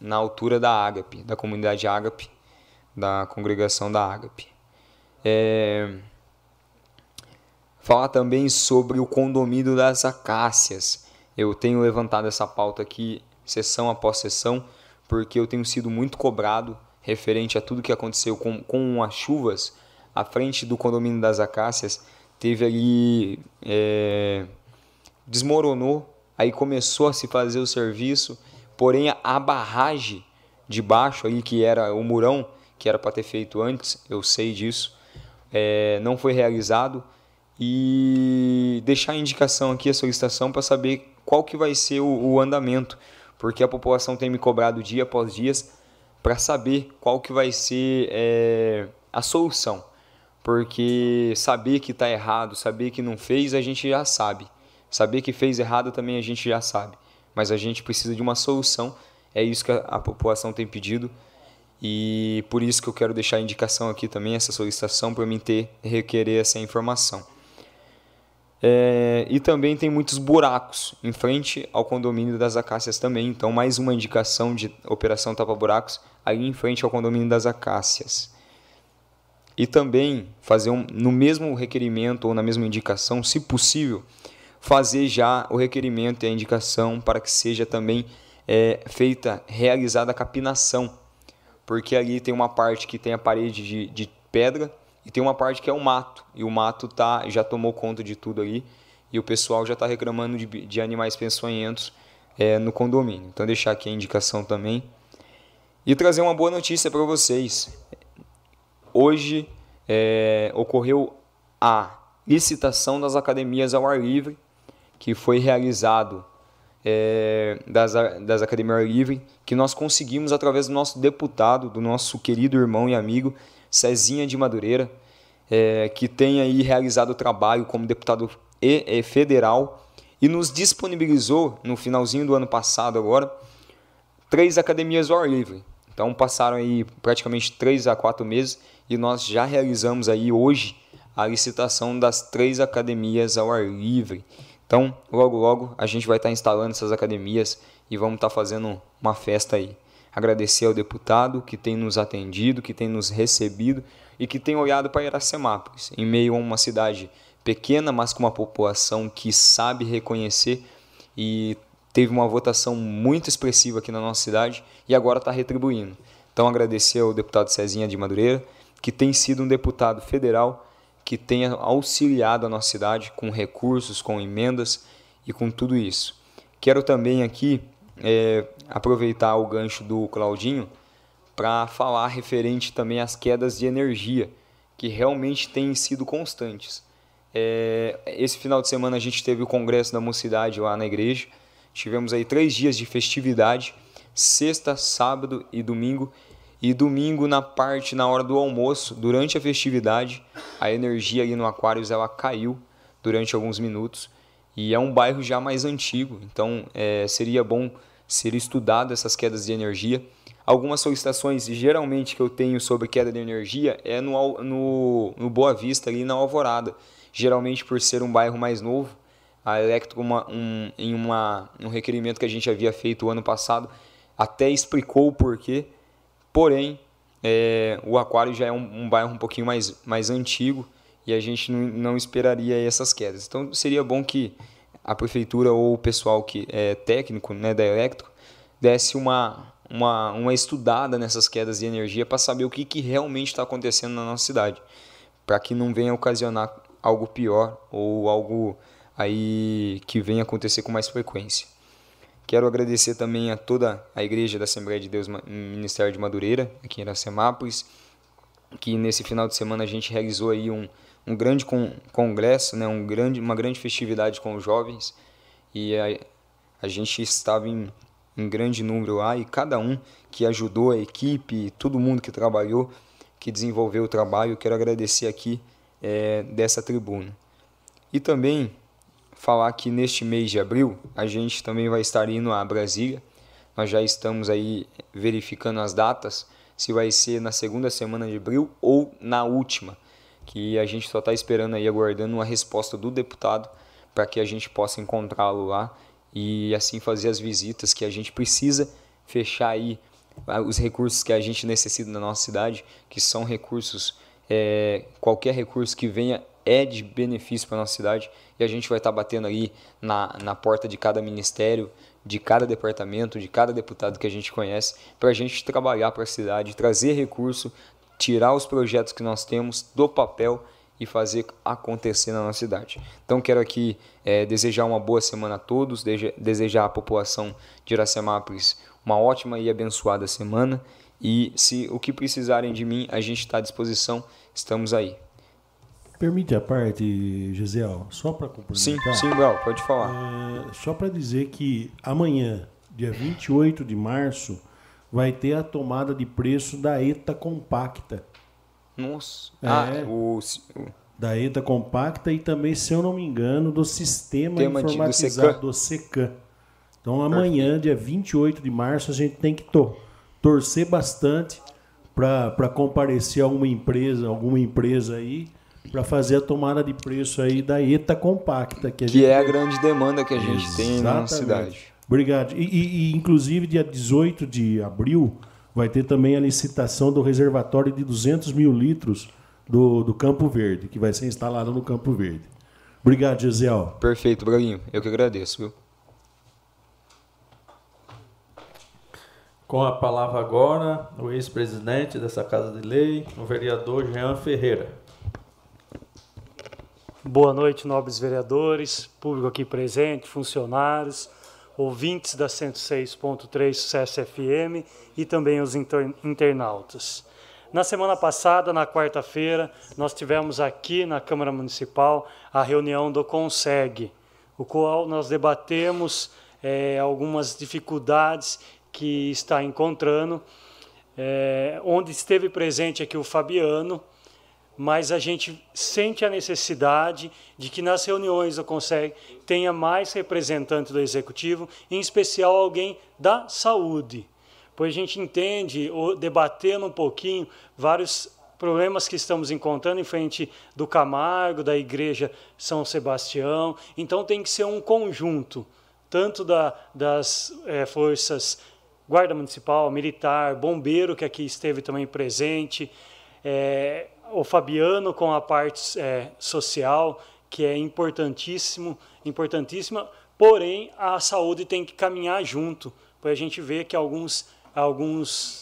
[SPEAKER 9] na altura da Ágape, da comunidade Ágape, da congregação da Ágape. É, falar também sobre o condomínio das acácias. Eu tenho levantado essa pauta aqui sessão após sessão, porque eu tenho sido muito cobrado referente a tudo que aconteceu com, com as chuvas. À frente do condomínio das acácias teve ali. É, desmoronou, aí começou a se fazer o serviço, porém a, barragem de baixo aí, que era o murão, que era para ter feito antes, eu sei disso, é, não foi realizado e deixar a indicação aqui, a solicitação, para saber qual que vai ser o, o, andamento, porque a população tem me cobrado dia após dia para saber qual que vai ser é, a solução. Porque saber que está errado, saber que não fez, a gente já sabe. Saber que fez errado também a gente já sabe. Mas a gente precisa de uma solução. É isso que a, a população tem pedido. E por isso que eu quero deixar a indicação aqui também, essa solicitação, para mim ter, requerer essa informação. É, e também tem muitos buracos em frente ao condomínio das Acácias também. Então, mais uma indicação de operação tapa-buracos ali em frente ao condomínio das Acácias. E também fazer um, no mesmo requerimento ou na mesma indicação, se possível, fazer já o requerimento e a indicação para que seja também é, feita, realizada a capinação. Porque ali tem uma parte que tem a parede de, de pedra e tem uma parte que é o mato, e o mato tá, já tomou conta de tudo ali, e o pessoal já está reclamando de, de, animais peçonhentos é, no condomínio. Então, deixar aqui a indicação também. E trazer uma boa notícia para vocês. Hoje é, ocorreu a licitação das academias ao ar livre, que foi realizado é, das, das academias livre, que nós conseguimos através do nosso deputado, do nosso querido irmão e amigo Cezinha de Madureira, é, que tem aí realizado o trabalho como deputado e, e federal e nos disponibilizou no finalzinho do ano passado agora três academias ao ar livre. Então passaram aí praticamente três a quatro meses e nós já realizamos aí hoje a licitação das três academias ao ar livre. Então, logo logo a gente vai estar instalando essas academias e vamos estar fazendo uma festa aí. Agradecer ao deputado que tem nos atendido, que tem nos recebido e que tem olhado para Iracemápolis, em meio a uma cidade pequena, mas com uma população que sabe reconhecer e teve uma votação muito expressiva aqui na nossa cidade e agora está retribuindo. Então agradecer ao deputado Cezinha de Madureira, que tem sido um deputado federal que tenha auxiliado a nossa cidade com recursos, com emendas e com tudo isso. Quero também aqui é, aproveitar o gancho do Claudinho para falar referente também às quedas de energia, que realmente têm sido constantes. É, esse final de semana a gente teve o congresso da mocidade lá na igreja. Tivemos aí três dias de festividade, sexta, sábado e domingo. E domingo na parte, na hora do almoço, durante a festividade, a energia ali no Aquários ela caiu durante alguns minutos. E é um bairro já mais antigo, então é, seria bom ser estudado essas quedas de energia. Algumas solicitações, geralmente, que eu tenho sobre queda de energia é no, no, no Boa Vista, ali na Alvorada geralmente por ser um bairro mais novo, a Electro, uma, um, em uma, um requerimento que a gente havia feito o ano passado, até explicou o porquê, porém, é, o Aquário já é um, um, bairro um pouquinho mais, mais antigo e a gente não, não esperaria essas quedas. Então, seria bom que a prefeitura ou o pessoal que é técnico né, da Electro desse uma, uma, uma estudada nessas quedas de energia para saber o que, que realmente está acontecendo na nossa cidade, para que não venha ocasionar algo pior ou algo aí que venha acontecer com mais frequência. Quero agradecer também a toda a Igreja da Assembleia de Deus Ministério de Madureira, aqui em Iracemápolis, que nesse final de semana a gente realizou aí um, um grande con congresso, né, um grande, uma grande festividade com os jovens, e a, a gente estava em, em grande número lá, e cada um que ajudou a equipe, todo mundo que trabalhou, que desenvolveu o trabalho, quero agradecer aqui é, dessa tribuna. E também falar que neste mês de abril a gente também vai estar indo a Brasília. Nós já estamos aí verificando as datas, se vai ser na segunda semana de abril ou na última, que a gente só está esperando aí, aguardando uma resposta do deputado para que a gente possa encontrá-lo lá e assim fazer as visitas que a gente precisa fechar aí ah, os recursos que a gente necessita na nossa cidade, que são recursos é, qualquer recurso que venha é de benefício para a nossa cidade a gente vai estar tá batendo aí na, na porta de cada ministério, de cada departamento, de cada deputado que a gente conhece, para a gente trabalhar para a cidade, trazer recurso, tirar os projetos que nós temos do papel e fazer acontecer na nossa cidade. Então quero aqui é, desejar uma boa semana a todos, desejar à população de Iracemápolis uma ótima e abençoada semana e se o que precisarem de mim, a gente está à disposição, estamos aí.
[SPEAKER 3] Permite a parte, Gisel, só para
[SPEAKER 9] complementar. Sim, sim, Gal, pode falar.
[SPEAKER 3] É, só para dizer que amanhã, dia 28 de março, vai ter a tomada de preço da ETA Compacta.
[SPEAKER 9] Nossa.
[SPEAKER 3] É, ah, o, o... Da ETA Compacta e também, se eu não me engano, do sistema Tema informatizado do SECAM. Então amanhã, Perfeito. dia 28 de março, a gente tem que to torcer bastante para comparecer alguma empresa, alguma empresa aí para fazer a tomada de preço aí da ETA compacta
[SPEAKER 9] que, a que é a grande demanda que a gente Exatamente. tem na cidade.
[SPEAKER 3] Obrigado. E, e, e, inclusive dia 18 de abril vai ter também a licitação do reservatório de 200 mil litros do, do Campo Verde que vai ser instalado no Campo Verde. Obrigado, Gisel.
[SPEAKER 9] Perfeito, Braguinho. Eu que agradeço, viu?
[SPEAKER 2] Com a palavra agora, o ex-presidente dessa Casa de Lei, o vereador Jean Ferreira.
[SPEAKER 10] Boa noite, nobres vereadores, público aqui presente, funcionários, ouvintes da 106.3 Sucesso FM e também os internautas. Na semana passada, na quarta-feira, nós tivemos aqui na Câmara Municipal a reunião do CONSEG, o qual nós debatemos é, algumas dificuldades que está encontrando, é, onde esteve presente aqui o Fabiano, mas a gente sente a necessidade de que nas reuniões do Conselho tenha mais representante do Executivo, em especial alguém da saúde, pois a gente entende, debatendo um pouquinho, vários problemas que estamos encontrando em frente do Camargo, da Igreja São Sebastião, então tem que ser um conjunto, tanto da, das é, forças Guarda Municipal, Militar, Bombeiro, que aqui esteve também presente, é, o Fabiano com a parte é, social, que é importantíssimo, importantíssima, porém a saúde tem que caminhar junto, para a gente ver que alguns, alguns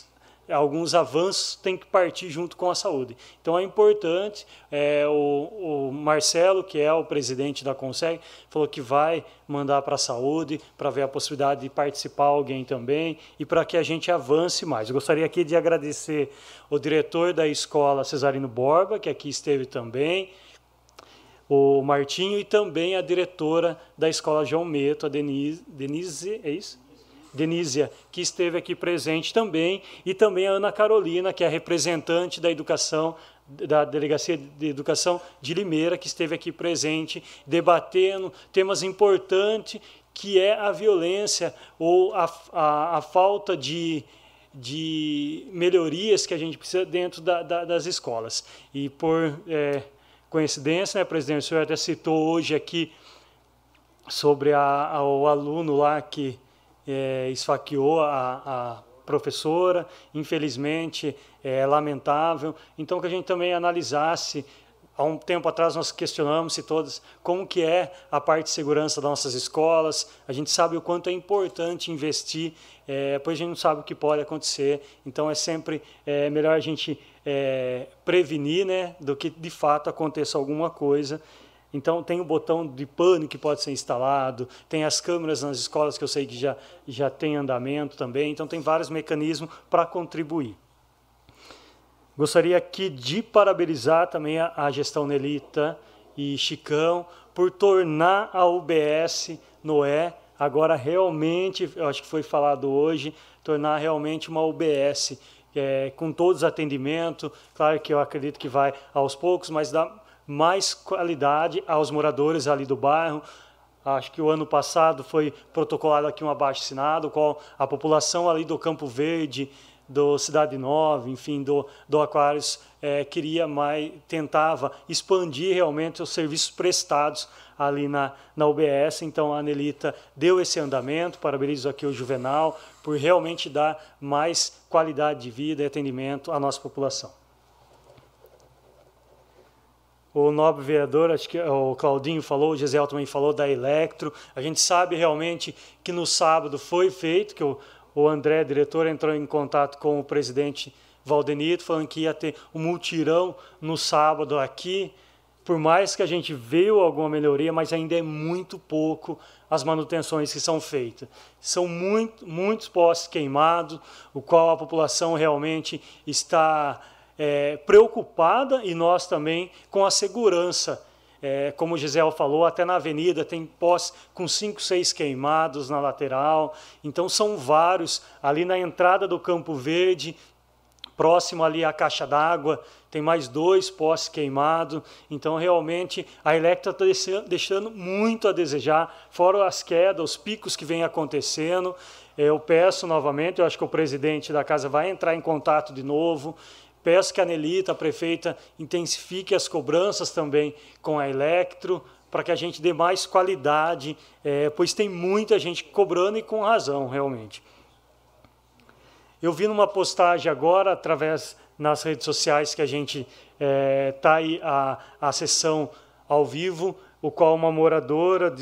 [SPEAKER 10] alguns avanços têm que partir junto com a saúde. Então é importante, é, o, o, Marcelo, que é o presidente da Conseg, falou que vai mandar para a saúde, para ver a possibilidade de participar alguém também, e para que a gente avance mais. Eu gostaria aqui de agradecer o diretor da escola Cesarino Borba, que aqui esteve também, o Martinho, e também a diretora da escola João Meto, a Denise, Denise é isso? Denísia, que esteve aqui presente também, e também a Ana Carolina, que é representante da educação da Delegacia de Educação de Limeira, que esteve aqui presente, debatendo temas importantes, que é a violência ou a, a, a falta de, de melhorias que a gente precisa dentro da, da, das escolas. E por é, coincidência, né, presidente, o senhor até citou hoje aqui sobre a, a, o aluno lá que é, esfaqueou a, a professora, infelizmente é lamentável. Então que a gente também analisasse há um tempo atrás nós questionamos se todas como que é a parte de segurança das nossas escolas. A gente sabe o quanto é importante investir, é, pois a gente não sabe o que pode acontecer. Então é sempre é, melhor a gente é, prevenir, né, do que de fato aconteça alguma coisa. Então tem o botão de pânico que pode ser instalado, tem as câmeras nas escolas que eu sei que já, já tem andamento também, então tem vários mecanismos para contribuir. Gostaria aqui de parabenizar também a, a gestão Nelita e Chicão por tornar a UBS Noé agora realmente, eu acho que foi falado hoje, tornar realmente uma UBS é, com todos os atendimentos. Claro que eu acredito que vai aos poucos, mas dá mais qualidade aos moradores ali do bairro. Acho que o ano passado foi protocolado aqui um abaixo-assinado, qual a população ali do Campo Verde, do Cidade Nova, enfim, do, do Aquários, é, queria mais, tentava expandir realmente os serviços prestados ali na, na UBS. Então, a Anelita deu esse andamento, parabenizo aqui o Juvenal, por realmente dar mais qualidade de vida e atendimento à nossa população o nobre vereador, acho que o Claudinho falou, o Gisel também falou da Electro. A gente sabe realmente que no sábado foi feito, que o, o André, diretor, entrou em contato com o presidente Valdenito, falando que ia ter um multirão no sábado aqui. Por mais que a gente veio alguma melhoria, mas ainda é muito pouco as manutenções que são feitas. São muito, muitos postes queimados, o qual a população realmente está é, preocupada e nós também com a segurança. É, como o Gisele falou, até na avenida tem pós com cinco, seis queimados na lateral. Então são vários. Ali na entrada do Campo Verde, próximo ali à caixa d'água, tem mais dois postes queimados. Então, realmente, a Electra está deixando muito a desejar, fora as quedas, os picos que vêm acontecendo. Eu peço novamente, eu acho que o presidente da casa vai entrar em contato de novo. Peço que a Nelita, a prefeita, intensifique as cobranças também com a Electro, para que a gente dê mais qualidade, é, pois tem muita gente cobrando e com razão, realmente. Eu vi numa postagem agora, através nas redes sociais, que a gente está é, tá aí a, a sessão ao vivo, o qual uma moradora,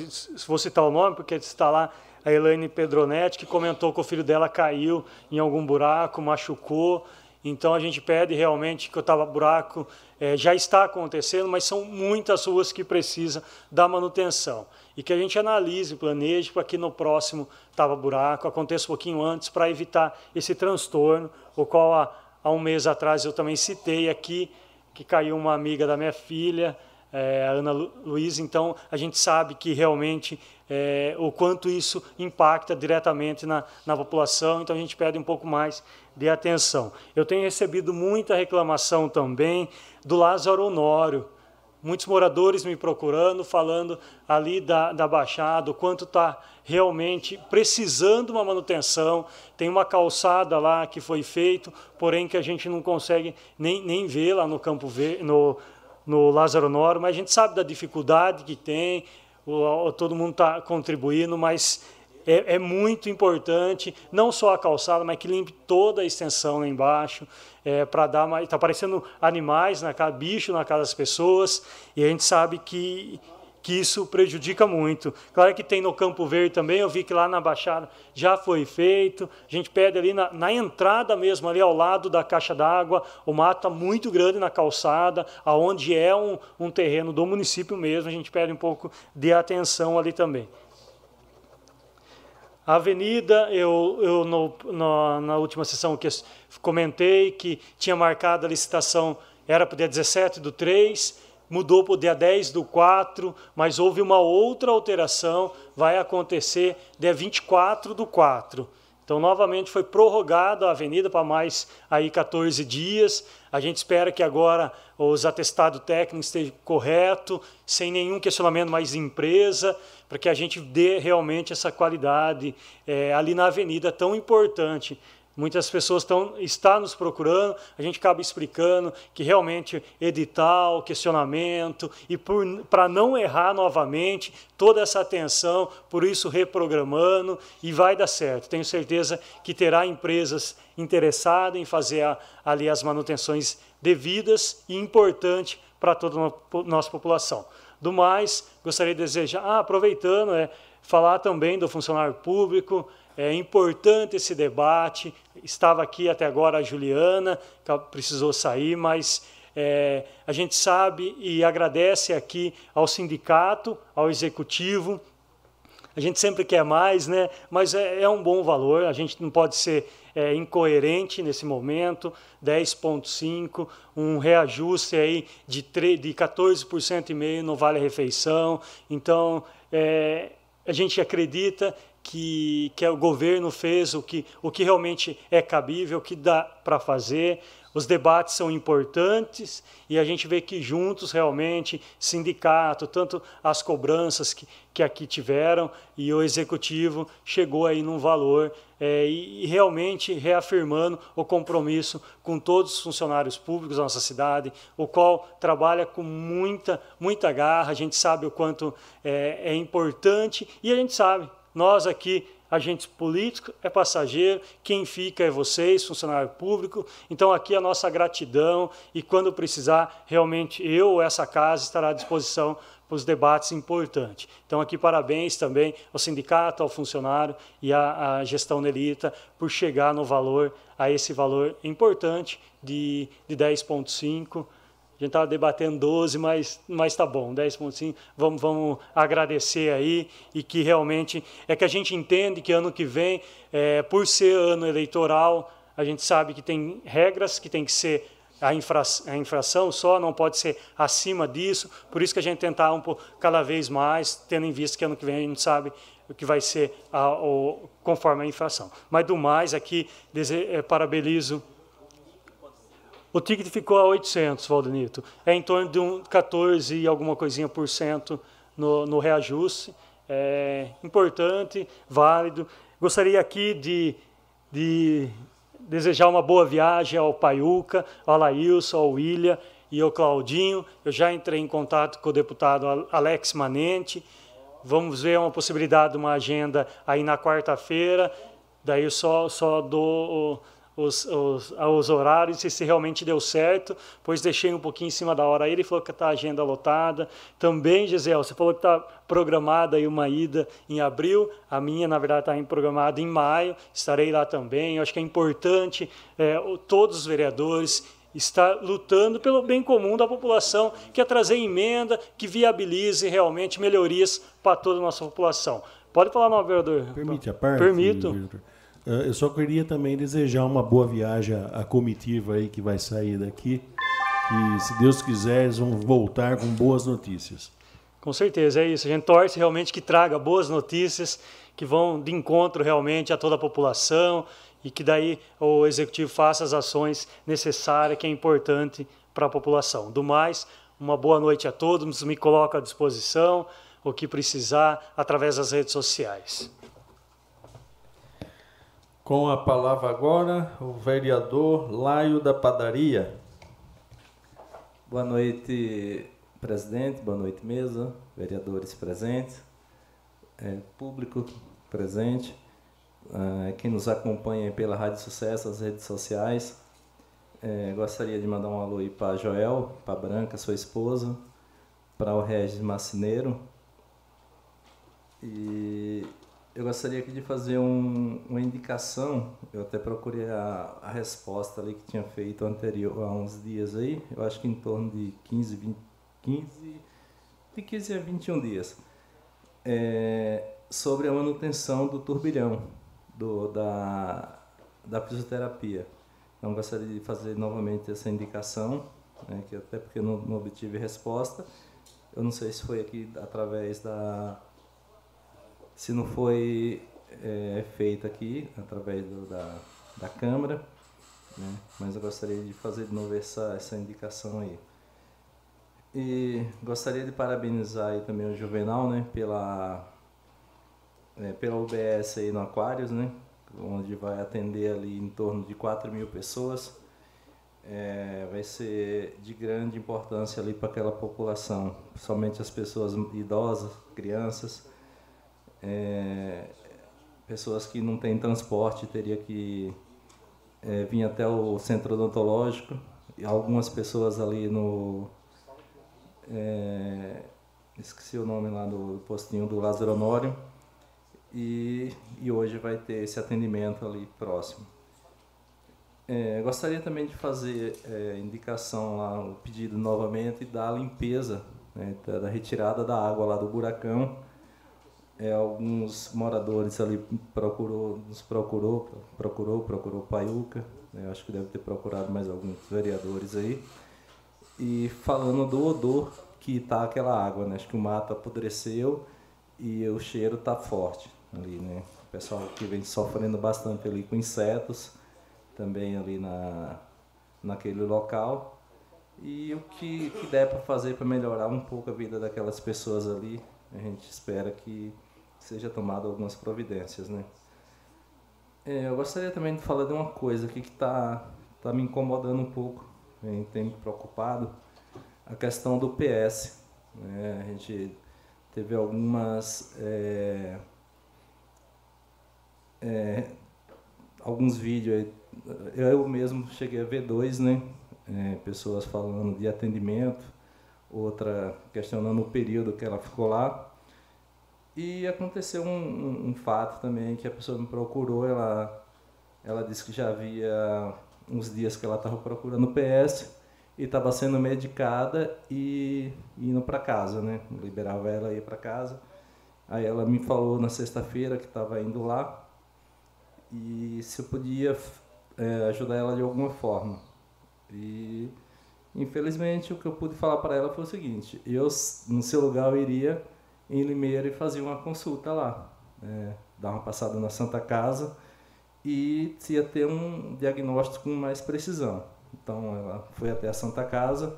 [SPEAKER 10] vou citar o nome porque está lá, a Elaine Pedronetti, que comentou que o filho dela caiu em algum buraco, machucou, então a gente pede realmente que o tapa-buraco é, já está acontecendo, mas são muitas ruas que precisam da manutenção. e que a gente analise, planeje para que no próximo tava buraco aconteça um pouquinho antes para evitar esse transtorno, o qual há, há um mês atrás eu também citei aqui que caiu uma amiga da minha filha, é, a Ana Luiz, então a gente sabe que realmente é, o quanto isso impacta diretamente na, na população, então a gente pede um pouco mais de atenção. Eu tenho recebido muita reclamação também do Lázaro Honório, muitos moradores me procurando, falando ali da, da Baixada, o quanto está realmente precisando uma manutenção. Tem uma calçada lá que foi feito, porém que a gente não consegue nem, nem ver lá no Campo Verde, no, no Lázaro Noro, mas a gente sabe da dificuldade que tem, o, todo mundo está contribuindo, mas é, é, muito importante, não só a calçada, mas que limpe toda a extensão lá embaixo, é, para dar mais. Está aparecendo animais na casa, bicho na casa das pessoas, e a gente sabe que que isso prejudica muito. Claro que tem no Campo Verde também, eu vi que lá na Baixada já foi feito. A gente pede ali na, na entrada mesmo, ali ao lado da caixa d'água, o mato está muito grande na calçada, aonde é um, um terreno do município mesmo, a gente pede um pouco de atenção ali também. A avenida, eu, eu no, no, na última sessão que comentei que tinha marcado a licitação, era para o dia 17 do 3, mudou para o dia 10 do 4, mas houve uma outra alteração, vai acontecer dia 24 do 4. Então, novamente, foi prorrogada a avenida para mais aí 14 dias. A gente espera que agora os atestados técnicos estejam corretos, sem nenhum questionamento mais de empresa, para que a gente dê realmente essa qualidade é, ali na avenida tão importante Muitas pessoas estão está nos procurando, a gente acaba explicando que realmente edital, questionamento e para não errar novamente, toda essa atenção, por isso reprogramando e vai dar certo. Tenho certeza que terá empresas interessadas em fazer a, ali as manutenções devidas e importante para toda a nossa população. Do mais, gostaria de desejar, ah, aproveitando, é, falar também do funcionário público, é importante esse debate. Estava aqui até agora a Juliana, que precisou sair, mas é, a gente sabe e agradece aqui ao sindicato, ao executivo. A gente sempre quer mais, né? mas é, é um bom valor, a gente não pode ser é, incoerente nesse momento. 10,5%, um reajuste aí de, 3, de 14% e meio no Vale Refeição. Então, é, a gente acredita que, que o governo fez, o que, o que realmente é cabível, o que dá para fazer. Os debates são importantes e a gente vê que juntos realmente, sindicato, tanto as cobranças que, que aqui tiveram e o executivo chegou aí num valor é, e, e, realmente reafirmando o compromisso com todos os funcionários públicos da nossa cidade, o qual trabalha com muita, muita garra, a gente sabe o quanto é, é importante e a gente sabe nós aqui, agentes políticos, é passageiro, quem fica é vocês, funcionário público. Então aqui a nossa gratidão e quando precisar, realmente eu ou essa casa estará à disposição para os debates importantes. Então aqui parabéns também ao sindicato, ao funcionário e à, à gestão Nelita por chegar no valor, a esse valor importante de, de 10,5 a gente estava debatendo 12, mas, mas tá bom, 10,5. Vamos, vamos agradecer aí e que realmente é que a gente entende que ano que vem, é, por ser ano eleitoral, a gente sabe que tem regras que tem que ser a, infra, a infração só, não pode ser acima disso, por isso que a gente tentar um pouco cada vez mais, tendo em vista que ano que vem a gente sabe o que vai ser a, o, conforme a infração. Mas do mais, aqui dese, é, parabenizo o ticket ficou a 800, Valdenito. É em torno de um 14 e alguma coisinha por cento no, no reajuste. É importante, válido. Gostaria aqui de, de desejar uma boa viagem ao Paiuca, ao Alailson, ao William e ao Claudinho. Eu já entrei em contato com o deputado Alex Manente. Vamos ver uma possibilidade de uma agenda aí na quarta-feira. Daí eu só, só dou os, os, os horários e se realmente deu certo, pois deixei um pouquinho em cima da hora. Ele falou que está a agenda lotada. Também, Gisele, você falou que está programada aí uma ida em abril. A minha, na verdade, está programada em maio. Estarei lá também. Eu acho que é importante é, todos os vereadores está lutando pelo bem comum da população, que é trazer emenda que viabilize realmente melhorias para toda a nossa população. Pode falar, não, vereador?
[SPEAKER 11] Permite a parte?
[SPEAKER 10] Permito.
[SPEAKER 11] Vereador. Eu só queria também desejar uma boa viagem à comitiva aí que vai sair daqui. E, se Deus quiser, eles vão voltar com boas notícias.
[SPEAKER 10] Com certeza, é isso. A gente torce realmente que traga boas notícias, que vão de encontro realmente a toda a população e que daí o executivo faça as ações necessárias, que é importante para a população. Do mais, uma boa noite a todos, me coloco à disposição, o que precisar, através das redes sociais.
[SPEAKER 2] Com a palavra agora, o vereador Laio da Padaria.
[SPEAKER 12] Boa noite, presidente, boa noite, mesa, vereadores presentes, é, público presente, é, quem nos acompanha pela Rádio Sucesso, as redes sociais. É, gostaria de mandar um alô aí para Joel, para Branca, sua esposa, para o Regis Macineiro. E eu gostaria aqui de fazer um, uma indicação, eu até procurei a, a resposta ali que tinha feito anterior, há uns dias aí, eu acho que em torno de 15, 20, 15, de 15 a 21 dias, é, sobre a manutenção do turbilhão do, da, da fisioterapia. Então, gostaria de fazer novamente essa indicação, né, que até porque não, não obtive resposta. Eu não sei se foi aqui através da. Se não foi é, feito aqui, através do, da, da Câmara, né, mas eu gostaria de fazer de novo essa, essa indicação aí. E gostaria de parabenizar aí também o Juvenal, né, pela, é, pela UBS aí no Aquários, né, onde vai atender ali em torno de 4 mil pessoas. É, vai ser de grande importância ali para aquela população, somente as pessoas idosas, crianças, é, pessoas que não têm transporte, teria que é, vir até o centro odontológico, e algumas pessoas ali no é, esqueci o nome lá do postinho do Lázaro Honório. E, e hoje vai ter esse atendimento ali próximo. É, gostaria também de fazer é, indicação lá, o pedido novamente da limpeza, né, da retirada da água lá do buracão. É, alguns moradores ali procurou, nos procurou, procurou, procurou Paiuca, né, acho que deve ter procurado mais alguns vereadores aí e falando do odor que tá aquela água, né? Acho que o mato apodreceu e o cheiro tá forte ali, né? O pessoal que vem sofrendo bastante ali com insetos, também ali na, naquele local. E o que, que der para fazer para melhorar um pouco a vida daquelas pessoas ali, a gente espera que seja tomado algumas providências, né? É, eu gostaria também de falar de uma coisa aqui que está tá me incomodando um pouco vem tem me preocupado, a questão do PS. Né? A gente teve algumas. É, é, alguns vídeos, eu mesmo cheguei a ver dois, né? É, pessoas falando de atendimento, outra questionando o período que ela ficou lá. E aconteceu um, um, um fato também que a pessoa me procurou, ela, ela disse que já havia uns dias que ela estava procurando PS e estava sendo medicada e indo para casa, né? Liberava ela ir para casa. Aí ela me falou na sexta-feira que estava indo lá e se eu podia é, ajudar ela de alguma forma. E infelizmente o que eu pude falar para ela foi o seguinte: eu no seu lugar eu iria em Limeira e fazia uma consulta lá, é, dar uma passada na Santa Casa e ia ter um diagnóstico com mais precisão. Então ela foi até a Santa Casa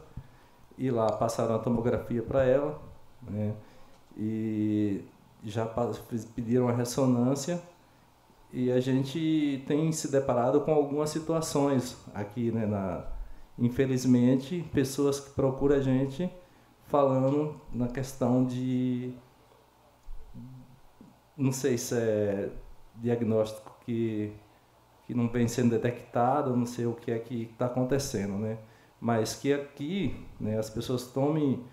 [SPEAKER 12] e lá passaram a tomografia para ela né, e já pediram a ressonância e a gente tem se deparado com algumas situações aqui, né, na, infelizmente, pessoas que procuram a gente falando na questão de não sei se é diagnóstico que, que não vem sendo detectado, não sei o que é que está acontecendo, né? Mas que aqui né, as pessoas tomem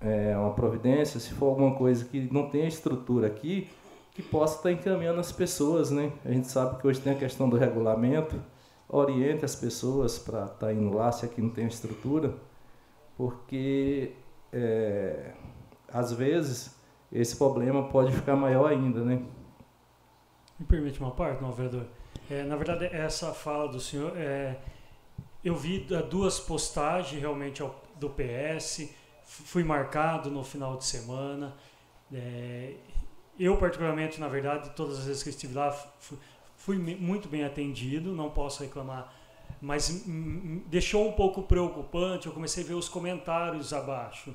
[SPEAKER 12] é, uma providência, se for alguma coisa que não tem estrutura aqui, que possa estar encaminhando as pessoas, né? A gente sabe que hoje tem a questão do regulamento, oriente as pessoas para estar tá indo lá, se aqui não tem estrutura, porque é, às vezes esse problema pode ficar maior ainda, né?
[SPEAKER 10] Me permite uma parte, não, vereador? É, na verdade, essa fala do senhor, é, eu vi duas postagens realmente do PS, fui marcado no final de semana. É, eu, particularmente, na verdade, todas as vezes que estive lá, fui, fui muito bem atendido, não posso reclamar, mas deixou um pouco preocupante. Eu comecei a ver os comentários abaixo.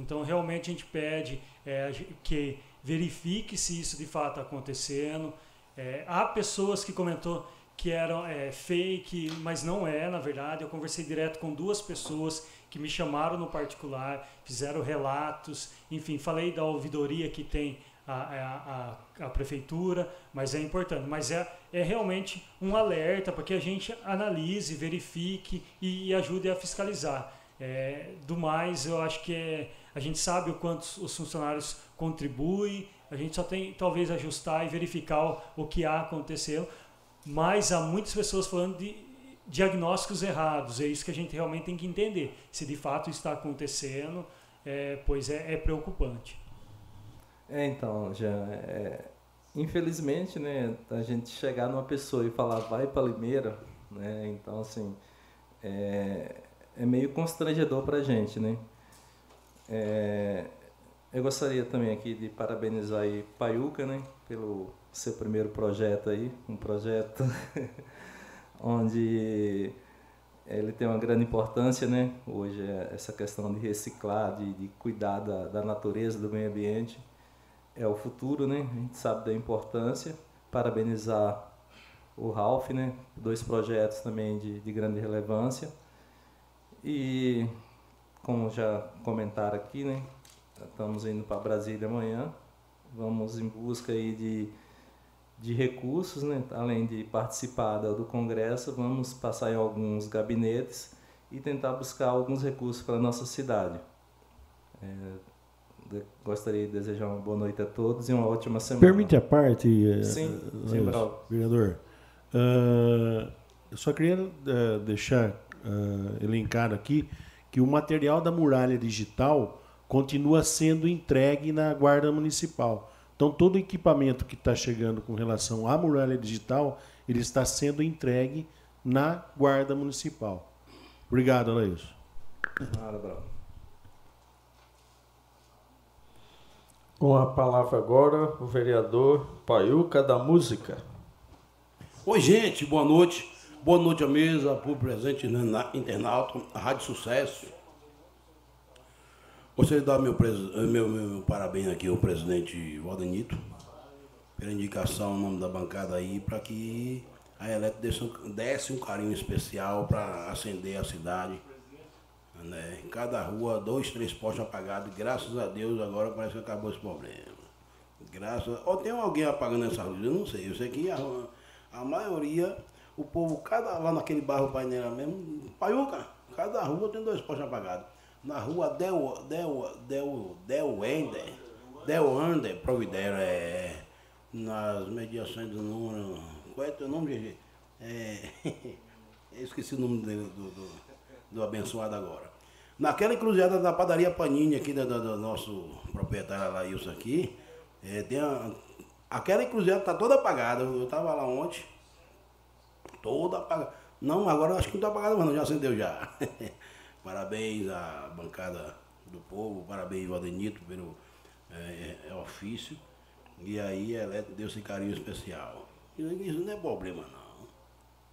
[SPEAKER 10] Então, realmente, a gente pede é, que verifique se isso de fato está acontecendo. É, há pessoas que comentou que eram é, fake, mas não é, na verdade. Eu conversei direto com duas pessoas que me chamaram no particular, fizeram relatos, enfim, falei da ouvidoria que tem a, a, a, a prefeitura, mas é importante. Mas é, é realmente um alerta para que a gente analise, verifique e, e ajude a fiscalizar. É, do mais, eu acho que é, a gente sabe o quanto os funcionários contribuem, a gente só tem talvez ajustar e verificar o que aconteceu, mas há muitas pessoas falando de diagnósticos errados, é isso que a gente realmente tem que entender, se de fato está acontecendo, é, pois é, é, preocupante.
[SPEAKER 12] É, então, já, é, infelizmente, né, a gente chegar numa pessoa e falar vai para Limeira, né, então assim, é, é meio constrangedor para a gente, né, é, eu gostaria também aqui de parabenizar aí Paiuca, né, pelo seu primeiro projeto aí, um projeto onde ele tem uma grande importância, né? Hoje é essa questão de reciclar, de, de cuidar da, da, natureza, do meio ambiente, é o futuro, né? A gente sabe da importância. Parabenizar o Ralph, né? Dois projetos também de, de grande relevância. E como já comentaram aqui, né? Estamos indo para Brasília amanhã. Vamos em busca aí de, de recursos, né? Além de participar do congresso, vamos passar em alguns gabinetes e tentar buscar alguns recursos para a nossa cidade. É, gostaria de desejar uma boa noite a todos e uma ótima semana.
[SPEAKER 11] Permite a parte,
[SPEAKER 12] eh, sim, sim
[SPEAKER 11] vereador. Uh, eu só queria uh, deixar uh, elencado aqui que o material da muralha digital continua sendo entregue na Guarda Municipal. Então, todo o equipamento que está chegando com relação à muralha digital, ele está sendo entregue na Guarda Municipal. Obrigado, Anaílson.
[SPEAKER 2] Com a palavra agora, o vereador Paiuca da Música.
[SPEAKER 8] Oi, gente, boa noite. Boa noite à mesa, por presente na internauta, Rádio Sucesso. Gostaria de dar meu, meu, meu, parabéns aqui ao presidente Valdenito, pela indicação, em nome da bancada aí, para que a Eletro desse, desse um carinho especial para acender a cidade. Né? Em cada rua, dois, três postos apagados. Graças a Deus, agora parece que acabou esse problema. Graças Ou tem alguém apagando essa luz? Eu não sei. Eu sei que a, a maioria o povo, cada lá naquele bairro Paineira mesmo, Paiuca, cada rua tem dois postos apagados. Na rua Del, Del, Del, Del Ender, Del Under, Providero, é, nas mediações do número. Qual é teu nome, GG? É, eu esqueci o nome dele, do, do, do abençoado agora. Naquela encruzilhada da padaria Panini aqui do, do, do nosso proprietário isso aqui, é, tem a, aquela encruzilhada tá toda apagada. Eu estava lá ontem, toda apagada. Não, agora acho que não está apagada mas não, já acendeu já. parabéns à bancada do povo, parabéns ao Adenito pelo é, é, ofício. E aí ela deu esse carinho especial. Isso não é problema não.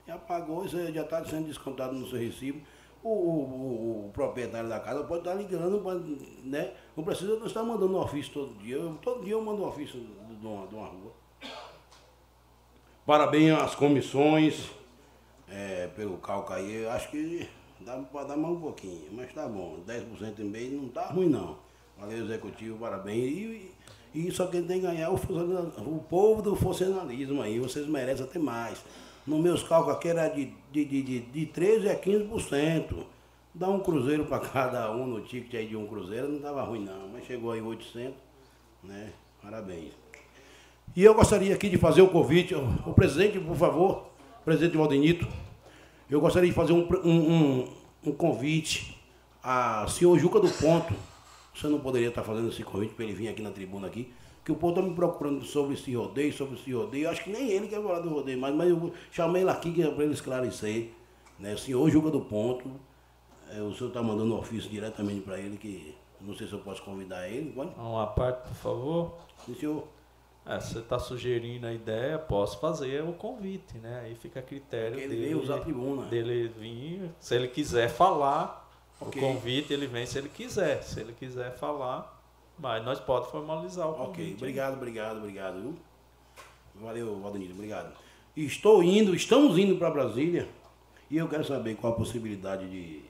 [SPEAKER 8] E apagou, isso já está sendo descontado no seu recibo. O, o, o, proprietário da casa pode estar ligando, pode, né? Não precisa não estar mandando um ofício todo dia. Eu, todo dia eu mando um ofício de uma, de uma rua. Parabéns às comissões, é, pelo cálculo aí, eu acho que dá para dar mais um pouquinho, mas tá bom, 10% e meio não tá ruim não. Valeu, executivo, parabéns. E, e só quem tem que ganhar é o, o povo do funcionalismo aí, vocês merecem até mais. Nos meus cálculos aqui era de, de, de, de, de 13% a 15%. Dá um cruzeiro para cada um no ticket aí de um cruzeiro, não tava ruim não, mas chegou aí 800, né? Parabéns. E eu gostaria aqui de fazer o um convite, o presidente, por favor, presidente Valdenito, Eu gostaria de fazer um, um, um, convite a senhor Juca do Ponto. Você não poderia estar fazendo esse convite para ele vir aqui na tribuna aqui? Que o povo está me procurando sobre esse rodeio, sobre esse rodeio. Acho que nem ele quer falar do rodeio, mas, mas eu chamei ele aqui para ele esclarecer. Né? O senhor Juca do Ponto. É, o senhor está mandando um ofício diretamente para ele que não sei se eu posso convidar ele. Pode?
[SPEAKER 2] Uma parte, por favor.
[SPEAKER 8] Sim, senhor.
[SPEAKER 2] É, você está sugerindo a ideia, posso fazer o convite, né? Aí fica a critério
[SPEAKER 8] ele
[SPEAKER 2] dele.
[SPEAKER 8] usar a tribuna.
[SPEAKER 2] Dele vir, se ele quiser falar,
[SPEAKER 8] Ok.
[SPEAKER 2] o convite ele vem se ele quiser. Se ele quiser falar, mas nós podemos formalizar o convite.
[SPEAKER 8] Ok, obrigado, obrigado, obrigado, viu? Valeu, Valdenito, obrigado. Estou indo, estamos indo para Brasília e eu quero saber qual a possibilidade de,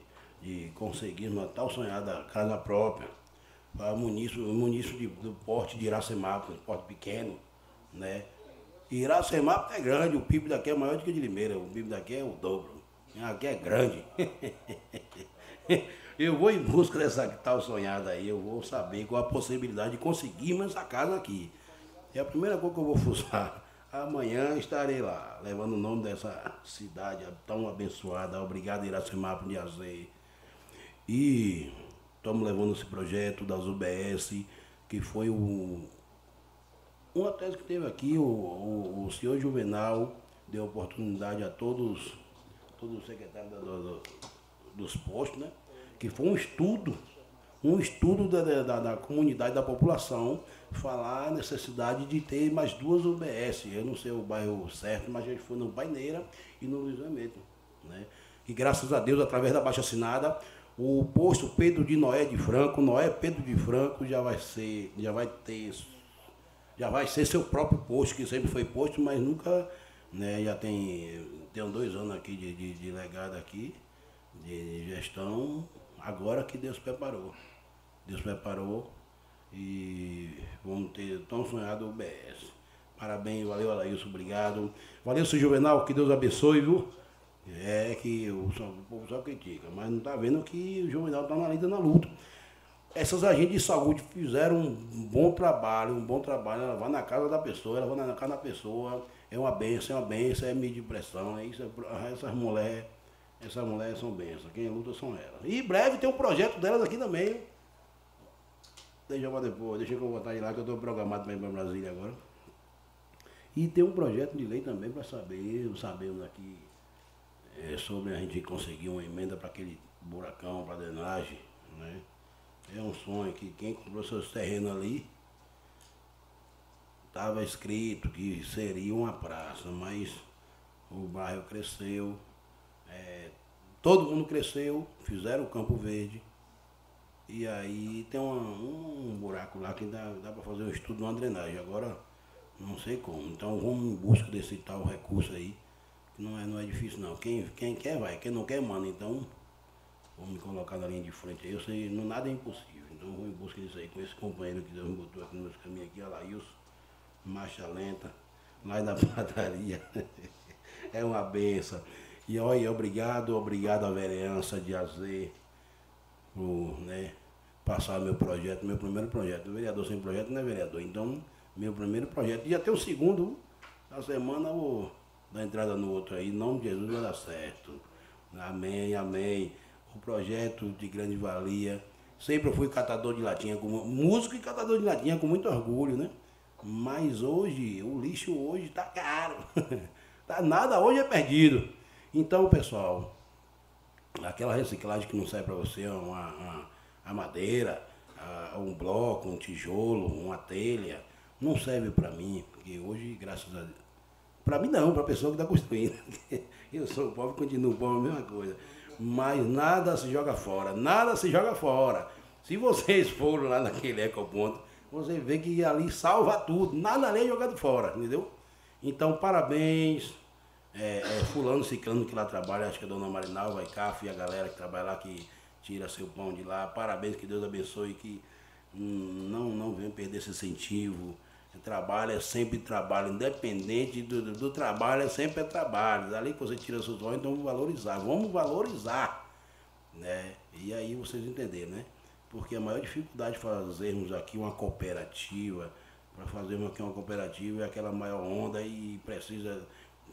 [SPEAKER 8] de conseguir uma tal sonhada casa própria para município, município de, do porte de Iracemápolis, porte pequeno, né? E é grande, o PIB daqui é maior do que o de Limeira, o PIB daqui é o dobro. Aqui é grande. Eu vou em busca dessa tal sonhada aí, eu vou saber qual a possibilidade de conseguirmos essa casa aqui. É a primeira coisa que eu vou fuçar. Amanhã estarei lá, levando o nome dessa cidade tão abençoada. Obrigado, Iracemápolis de Azeite. E estamos levando esse projeto das UBS, que foi o, uma tese que teve aqui, o, o, o senhor Juvenal deu oportunidade a todos, todos os secretários do- do- dos postos, né? Que foi um estudo, um estudo da, da- da, da comunidade, da população, falar a necessidade de ter mais duas UBS. Eu não sei o bairro certo, mas a gente foi no Paineira e no Luiz Hermeto, né? E graças a Deus, através da baixa assinada, o posto Pedro de Noé de Franco, Noé Pedro de Franco já vai ser, já vai ter já vai ser seu próprio posto, que sempre foi posto, mas nunca, né, já tem, tenho dois anos aqui de, de, de legado aqui, de gestão, agora que Deus preparou. Deus preparou e vamos ter tão sonhado o BS. Parabéns, valeu Alailson, obrigado. Valeu, seu Juvenal, que Deus abençoe, viu? É que o, o povo só critica, mas não está vendo que o Juvenal está na lida na luta. Essas agentes de saúde fizeram um bom trabalho, um bom trabalho. Ela vai na casa da pessoa, ela vai na casa da pessoa. É uma benção, é uma benção, é medir pressão. É isso, é- essas mulheres, essas mulheres são bênçãos. Quem luta são elas. E breve tem um projeto delas aqui também. Deixa pra depois, deixa que eu botar de lá, que eu estou programado para ir para Brasília agora. E tem um projeto de lei também para saber, sabemos aqui, é, sobre a gente conseguir uma emenda para aquele buracão, para drenagem, né? É um sonho que quem comprou seus terrenos ali estava escrito que seria uma praça, mas o bairro cresceu, é, todo mundo cresceu, fizeram o Campo Verde. E aí tem uma- um buraco lá que dá, dá para fazer um estudo de uma drenagem. Agora não sei como. Então vamos em busca desse tal recurso aí. Não é, não é difícil não. Quem, quem quer vai, quem não quer manda. Então vamos me colocar na linha de frente. Eu sei, não, nada é impossível. Então vou em busca disso aí com esse companheiro que Deus me botou aqui no meu caminho aqui, Alailson, marcha lenta, lá da padaria. é uma benção. E olha, obrigado, obrigado à vereança de Azer por né, passar meu projeto, meu primeiro projeto. O vereador sem projeto não é vereador. Então, meu primeiro projeto. E até o segundo, na semana, eu dar entrada no outro aí. Em nome de Jesus vai dar certo. Amém, amém. O projeto de grande valia. Sempre eu fui catador de latinha, como músico e catador de latinha com muito orgulho, né? Mas hoje, o lixo hoje tá caro. tá nada, hoje é perdido. Então, pessoal, aquela reciclagem que não serve para você, uma, uma- a madeira, a- um bloco, um tijolo, uma telha, não serve para mim, porque hoje, graças a Deus, para mim não, para a pessoa que está construindo. Eu sou pobre, continuo pobre, a mesma coisa. Mas nada se joga fora, nada se joga fora. Se vocês foram lá naquele ecoponto, você vê que ali salva tudo, nada ali é jogado fora, entendeu? Então, parabéns, é, é, fulano, ciclano que lá trabalha, acho que é a dona Marinal, vai Caf e a galera que trabalha lá, que tira seu pão de lá. Parabéns, que Deus abençoe, que hum, não, não venha perder esse incentivo. Trabalho é sempre trabalho, independente do, do, do trabalho, é sempre é trabalho. Dali que você tira seus olhos, então vamos valorizar. Vamos valorizar. Né? E aí vocês entenderam, né? Porque a maior dificuldade de fazermos aqui uma cooperativa, para fazermos aqui uma cooperativa é aquela maior onda e precisa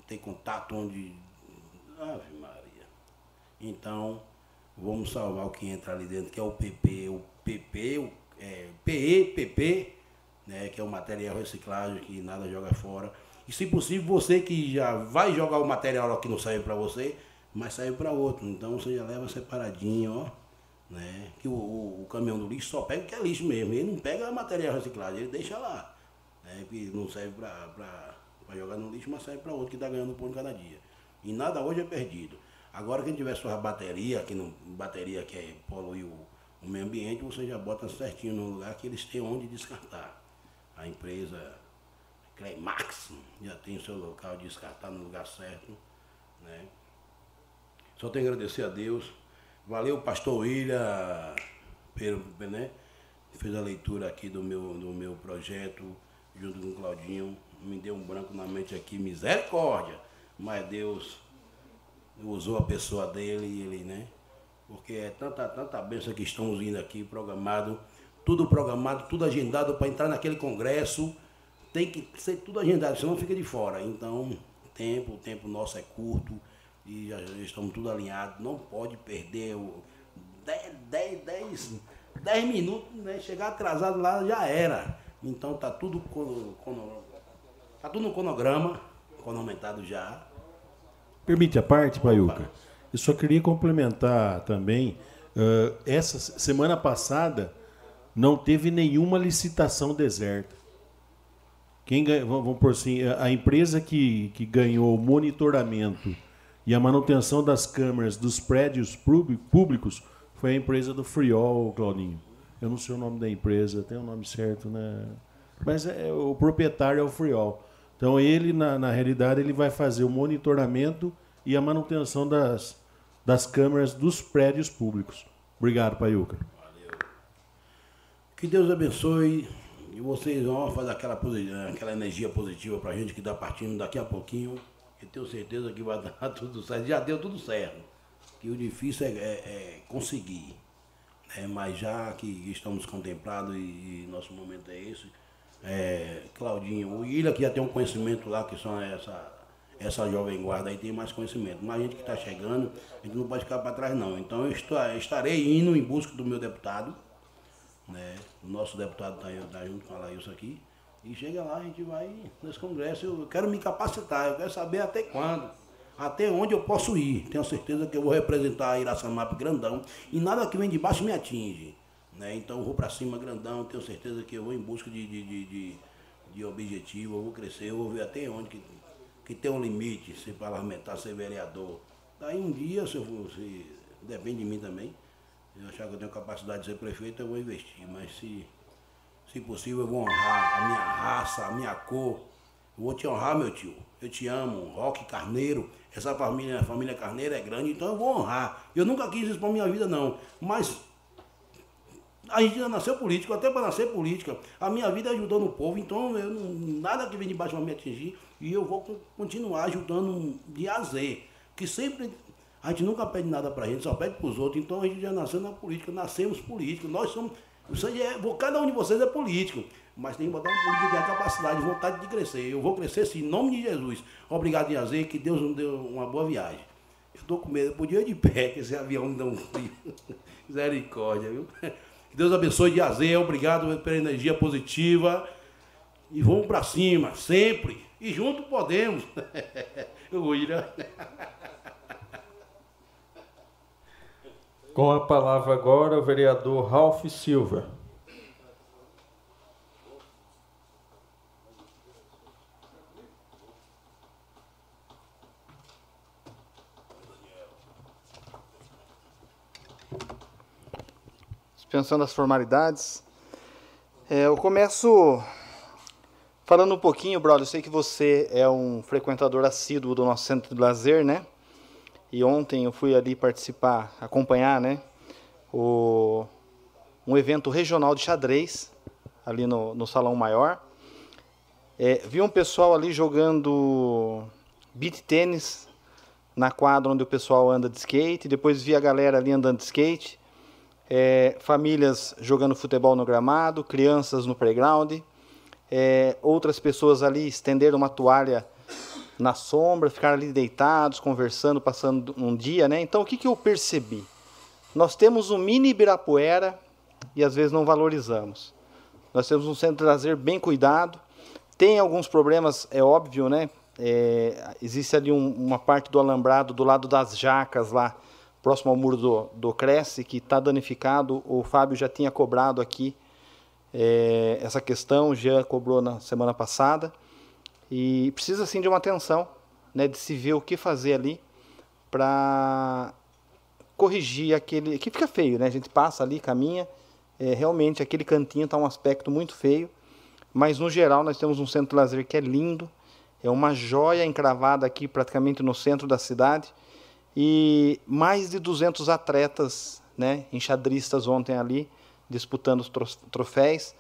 [SPEAKER 8] ter contato onde. Ave Maria. Então, vamos salvar o que entra ali dentro, que é o PP, o PP, o é, PE, PP, né, que é o material reciclagem que nada joga fora. E se possível, você que já vai jogar o material que não serve para você, mas serve para outro. Então você já leva separadinho, ó. Né? Que o, o, caminhão do lixo só pega o que é lixo mesmo. Ele não pega material reciclado, ele deixa lá. Né? Que não serve para jogar no lixo, mas serve para outro que está ganhando pão cada dia. E nada hoje é perdido. Agora quem tiver sua bateria, que não, bateria que é poluir o, o meio ambiente, você já bota certinho no lugar que eles têm onde descartar. A empresa Claymax já tem o seu local de descartar no lugar certo. Né? Só tenho a agradecer a Deus. Valeu, pastor William, né? Fez a leitura aqui do meu, do meu projeto, junto com o Claudinho. Me deu um branco na mente aqui, misericórdia. Mas Deus usou a pessoa dele e ele, né? Porque é tanta, tanta bênção que estamos indo aqui, programado, tudo programado, tudo agendado para entrar naquele congresso. Tem que ser tudo agendado, senão fica de fora. Então, tempo, o tempo nosso é curto e já, já estamos tudo alinhados. Não pode perder o 10, 10, 10, minutos, né? Chegar atrasado lá já era. Então tá tudo, tá tudo no cronograma, cronometrado já.
[SPEAKER 11] Permite a parte, Paiuca? Eu só queria complementar também. Uh, essa semana passada não teve nenhuma licitação deserta. Quem ganha, vamos por assim, a empresa que, que ganhou o monitoramento e a manutenção das câmeras dos prédios públicos foi a empresa do Friol, Claudinho. Eu não sei o nome da empresa, tem o nome certo, né? Mas é, o proprietário é o Friol. Então ele, na, na realidade, ele vai fazer o monitoramento e a manutenção das, das câmeras dos prédios públicos. Obrigado, Paiuca.
[SPEAKER 8] Que Deus abençoe e vocês vão fazer aquela, aquela energia positiva para a gente que está partindo daqui a pouquinho. Eu tenho certeza que vai dar tudo certo. Já deu tudo certo. Que o difícil é, é, é conseguir. Né? Mas já que estamos contemplados e, e nosso momento é esse, é, Claudinho, o Ilha que já tem um conhecimento lá, que são essa, essa jovem guarda aí tem mais conhecimento. Mas a gente que está chegando, a gente não pode ficar para trás não. Então eu estou, estarei indo em busca do meu deputado. Né? O nosso deputado está tá junto com a Laílson aqui. E chega lá, a gente vai nesse congresso. Eu quero me capacitar, eu quero saber até quando, até onde eu posso ir. Tenho certeza que eu vou representar a Iraçamap grandão e nada que vem de baixo me atinge. Né? Então eu vou para cima grandão, tenho certeza que eu vou em busca de, de, de, de, de objetivo, eu vou crescer, eu vou ver até onde que, que tem um limite, ser parlamentar, ser vereador. Daí um dia, se eu for, se, depende de mim também, eu achar que eu tenho capacidade de ser prefeito, eu vou investir. Mas se se possível, eu vou honrar a minha raça, a minha cor. Eu vou te honrar, meu tio. Eu te amo. Roque Carneiro. Essa família, a família Carneiro é grande, então eu vou honrar. Eu nunca quis isso para minha vida, não. Mas a gente já nasceu político, até para nascer política. A minha vida ajudou no povo, então eu nada que vem de baixo vai me atingir. E eu vou continuar ajudando de a. Que sempre a gente nunca pede nada para a gente, só pede para os outros. Então a gente já nasceu na política, nascemos políticos. Nós somos aí é, cada um de vocês é político, mas tem que botar um político que tem capacidade, vontade de crescer. Eu vou crescer sim, em nome de Jesus. Obrigado, Iazer, que Deus nos deu uma boa viagem. Eu estou com medo, eu podia ir de pé, que esse avião me dá um. Misericórdia, viu? Que Deus abençoe Iazer, obrigado pela energia positiva. E vamos para cima, sempre. E junto podemos. Eu ira.
[SPEAKER 2] Com a palavra agora o vereador Ralph Silva.
[SPEAKER 7] Pensando as formalidades, é, eu começo falando um pouquinho, brother. Eu sei que você é um frequentador assíduo do nosso centro de lazer, né? E ontem eu fui ali participar, acompanhar, né, o, um evento regional de xadrez ali no, no salão maior. É, vi um pessoal ali jogando beat tênis na quadra onde o pessoal anda de skate. Depois vi a galera ali andando de skate. É, famílias jogando futebol no gramado, crianças no playground. É, outras pessoas ali estenderam uma toalha na sombra, ficar ali deitados, conversando, passando um dia, né? Então o que, que eu percebi? Nós temos um mini Ibirapuera e às vezes não valorizamos. Nós temos um centro de lazer bem cuidado, tem alguns problemas, é óbvio, né? É, existe ali um, uma parte do alambrado do lado das jacas lá, próximo ao muro do, do Cresce, que está danificado. O Fábio já tinha cobrado aqui é, essa questão, já cobrou na semana passada. E precisa sim de uma atenção, né, de se ver o que fazer ali para corrigir aquele que fica feio, né? A gente passa ali, caminha, é, realmente aquele cantinho está um aspecto muito feio, mas no geral nós temos um centro de lazer que é lindo, é uma joia encravada aqui praticamente no centro da cidade e mais de 200 atletas, né, enxadristas ontem ali disputando os troféus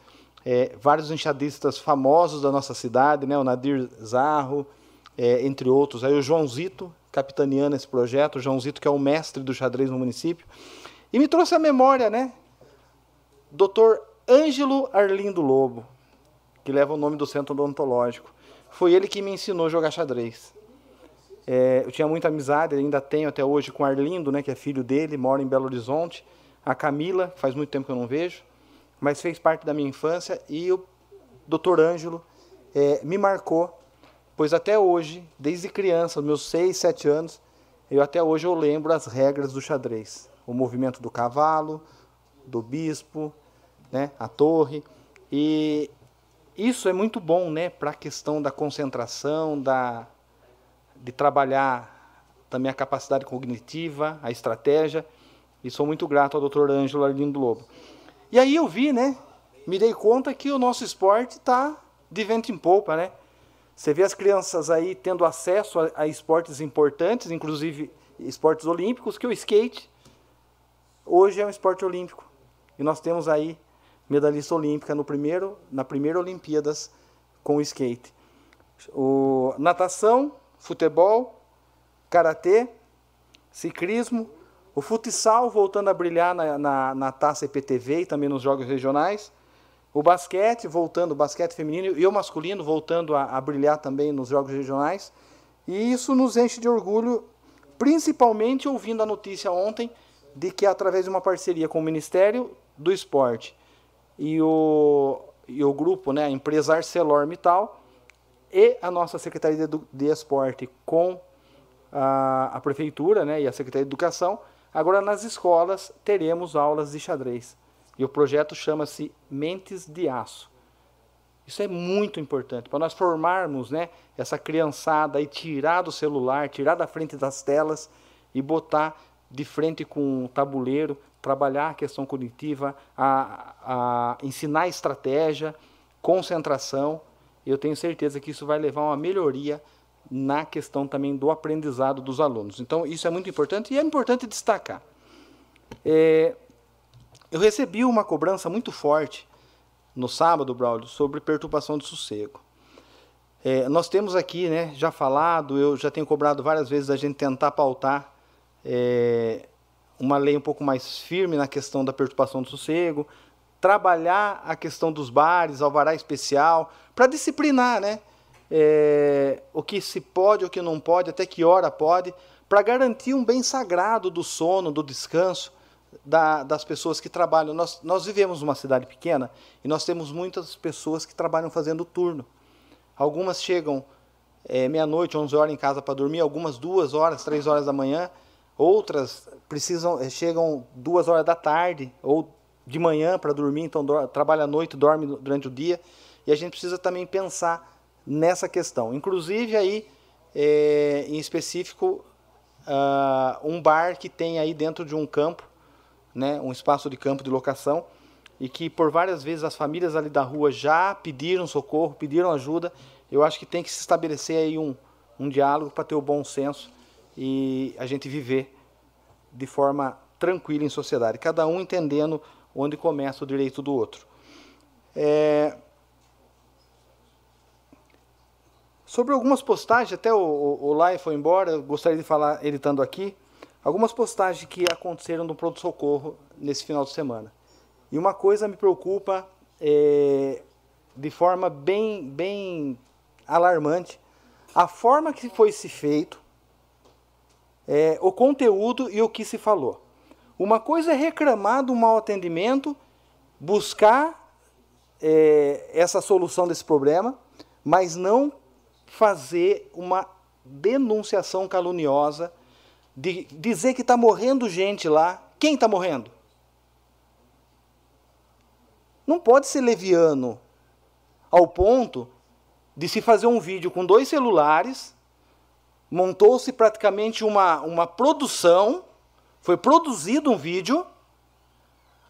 [SPEAKER 7] é, vários enxadistas famosos da nossa cidade, né, o Nadir Zarro, é, entre outros. Aí o Joãozito, capitaneando esse projeto, o Joãozito que é o mestre do xadrez no município. E me trouxe a memória, né, Dr. Ângelo Arlindo Lobo, que leva o nome do centro odontológico. Foi ele que me ensinou a jogar xadrez. É, eu tinha muita amizade, ainda tenho até hoje com Arlindo, né, que é filho dele, mora em Belo Horizonte. A Camila, faz muito tempo que eu não vejo mas fez parte da minha infância e o Dr. Ângelo é, me marcou, pois até hoje, desde criança, meus 6, 7 anos, eu até hoje eu lembro as regras do xadrez. O movimento do cavalo, do bispo, né, a torre. E isso é muito bom né, para a questão da concentração, da, de trabalhar também a capacidade cognitiva, a estratégia. E sou muito grato ao Dr. Ângelo Arlindo Lobo. E aí eu vi, né? Me dei conta que o nosso esporte está de vento em polpa, né? Você vê as crianças aí tendo acesso a, a, esportes importantes, inclusive esportes olímpicos, que o skate hoje é um esporte olímpico. E nós temos aí medalhista olímpica no primeiro, na primeira Olimpíadas com o skate. O, natação, futebol, karatê, ciclismo, o futsal voltando a brilhar na, na, na taça EPTV e também nos jogos regionais. O basquete voltando, o basquete feminino e o masculino voltando a, a brilhar também nos jogos regionais. E isso nos enche de orgulho, principalmente ouvindo a notícia ontem de que através de uma parceria com o Ministério do Esporte e o, e o grupo, né, a empresa ArcelorMittal e a nossa Secretaria de, de Esporte com a, a Prefeitura né, e a Secretaria de Educação, Agora, nas escolas, teremos aulas de xadrez. E o projeto chama-se Mentes de Aço. Isso é muito importante para nós formarmos né, essa criançada e tirar do celular, tirar da frente das telas e botar de frente com o tabuleiro, trabalhar a questão cognitiva, a, a ensinar estratégia, concentração. Eu tenho certeza que isso vai levar a uma melhoria na questão também do aprendizado dos alunos. Então, isso é muito importante e é importante destacar. É, eu recebi uma cobrança muito forte no sábado, Braulio, sobre perturbação de sossego. É, nós temos aqui, né, já falado, eu já tenho cobrado várias vezes a gente tentar pautar é, uma lei um pouco mais firme na questão da perturbação do sossego, trabalhar a questão dos bares, alvará especial, para disciplinar, né? É, o que se pode, o que não pode, até que hora pode, para garantir um bem sagrado do sono, do descanso da, das pessoas que trabalham. Nós, nós vivemos numa cidade pequena e nós temos muitas pessoas que trabalham fazendo turno. Algumas chegam é, meia-noite, 11 horas em casa para dormir, algumas duas horas, três horas da manhã, outras precisam é, chegam duas horas da tarde ou de manhã para dormir, então trabalha à noite, dorme durante o dia. E a gente precisa também pensar nessa questão. Inclusive aí, é, em específico, uh, um bar que tem aí dentro de um campo, né, um espaço de campo de locação, e que por várias vezes as famílias ali da rua já pediram socorro, pediram ajuda. Eu acho que tem que se estabelecer aí um, um diálogo para ter o bom senso e a gente viver de forma tranquila em sociedade, cada um entendendo onde começa o direito do outro. É, Sobre algumas postagens, até o, o, o Lai foi embora, gostaria de falar ele estando aqui, algumas postagens que aconteceram no pronto-socorro nesse final de semana. E uma coisa me preocupa é, de forma bem, bem alarmante, a forma que foi se feito, é, o conteúdo e o que se falou. Uma coisa é reclamar do mau atendimento, buscar é, essa solução desse problema, mas não fazer uma denunciação caluniosa, de dizer que está morrendo gente lá. Quem está morrendo? Não pode ser leviano ao ponto de se fazer um vídeo com dois celulares, montou-se praticamente uma, uma produção, foi produzido um vídeo,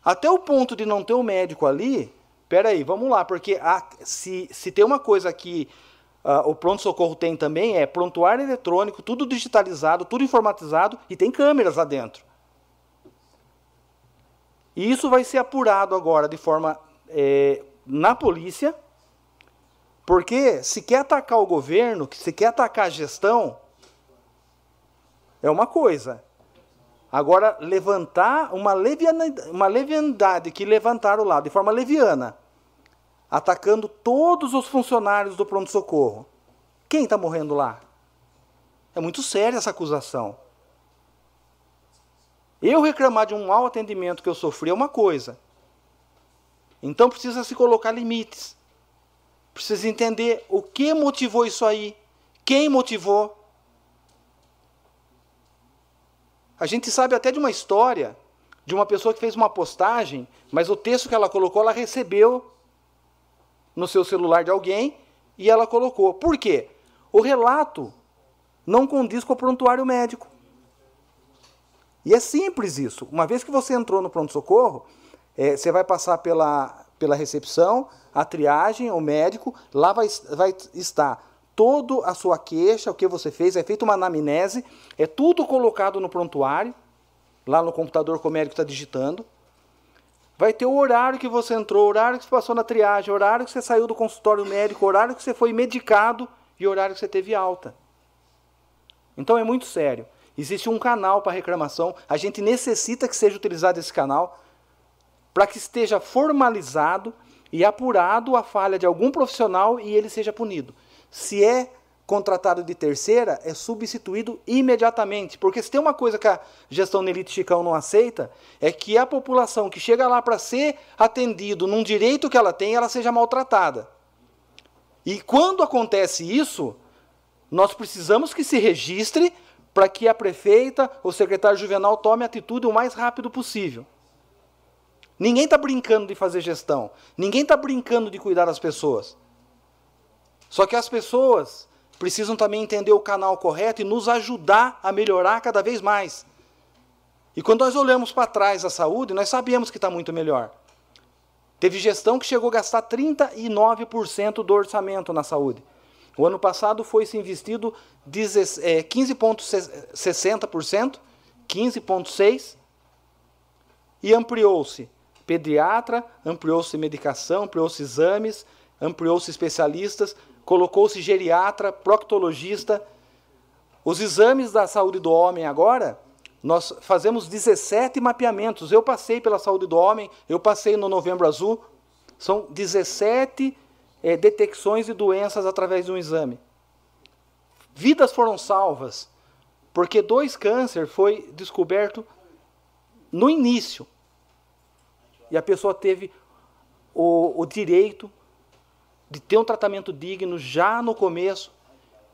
[SPEAKER 7] até o ponto de não ter o um médico ali. Peraí, vamos lá, porque a, se, se tem uma coisa que uh, o pronto-socorro tem também, é prontuário eletrônico, tudo digitalizado, tudo informatizado e tem câmeras lá dentro. E isso vai ser apurado agora de forma é, na polícia, porque se quer atacar o governo, se quer atacar a gestão, é uma coisa. Agora, levantar uma, levianidade, uma leviandade que levantaram lá de forma leviana, atacando todos os funcionários do pronto-socorro. Quem está morrendo lá? É muito séria essa acusação. Eu reclamar de um mau atendimento que eu sofri é uma coisa. Então precisa se colocar limites. Precisa entender o que motivou isso aí, quem motivou. A gente sabe até de uma história de uma pessoa que fez uma postagem, mas o texto que ela colocou, ela recebeu no seu celular de alguém e ela colocou. Por quê? O relato não condiz com o prontuário médico. E é simples isso. Uma vez que você entrou no pronto-socorro, é, você vai passar pela, pela recepção, a triagem, o médico, lá vai, vai estar toda a sua queixa, o que você fez, é feita uma anamnese, é tudo colocado no prontuário, lá no computador que o médico está digitando. Vai ter o horário que você entrou, o horário que você passou na triagem, o horário que você saiu do consultório médico, o horário que você foi medicado e o horário que você teve alta. Então é muito sério. Existe um canal para reclamação, a gente necessita que seja utilizado esse canal para que esteja formalizado e apurado a falha de algum profissional e ele seja punido. Se é contratado de terceira, é substituído imediatamente. Porque se tem uma coisa que a gestão Nelite Chicão não aceita, é que a população que chega lá para ser atendido num direito que ela tem, ela seja maltratada. E quando acontece isso, nós precisamos que se registre para que a prefeita ou o secretário juvenal tome atitude o mais rápido possível. Ninguém está brincando de fazer gestão. Ninguém está brincando de cuidar das pessoas. Só que as pessoas precisam também entender o canal correto e nos ajudar a melhorar cada vez mais. E quando nós olhamos para trás a saúde, nós sabemos que está muito melhor. Teve gestão que chegou a gastar 39% do orçamento na saúde. O ano passado foi se investido 15,60%, 15,6%, e ampliou-se pediatra, ampliou-se medicação, ampliou-se exames, ampliou-se especialistas, colocou-se geriatra, proctologista. Os exames da saúde do homem agora, nós fazemos 17 mapeamentos. Eu passei pela saúde do homem, eu passei no Novembro Azul. São 17 é, detecções de doenças através de um exame. Vidas foram salvas, porque dois câncer foi descoberto no início e a pessoa teve o, o direito de ter um tratamento digno já no começo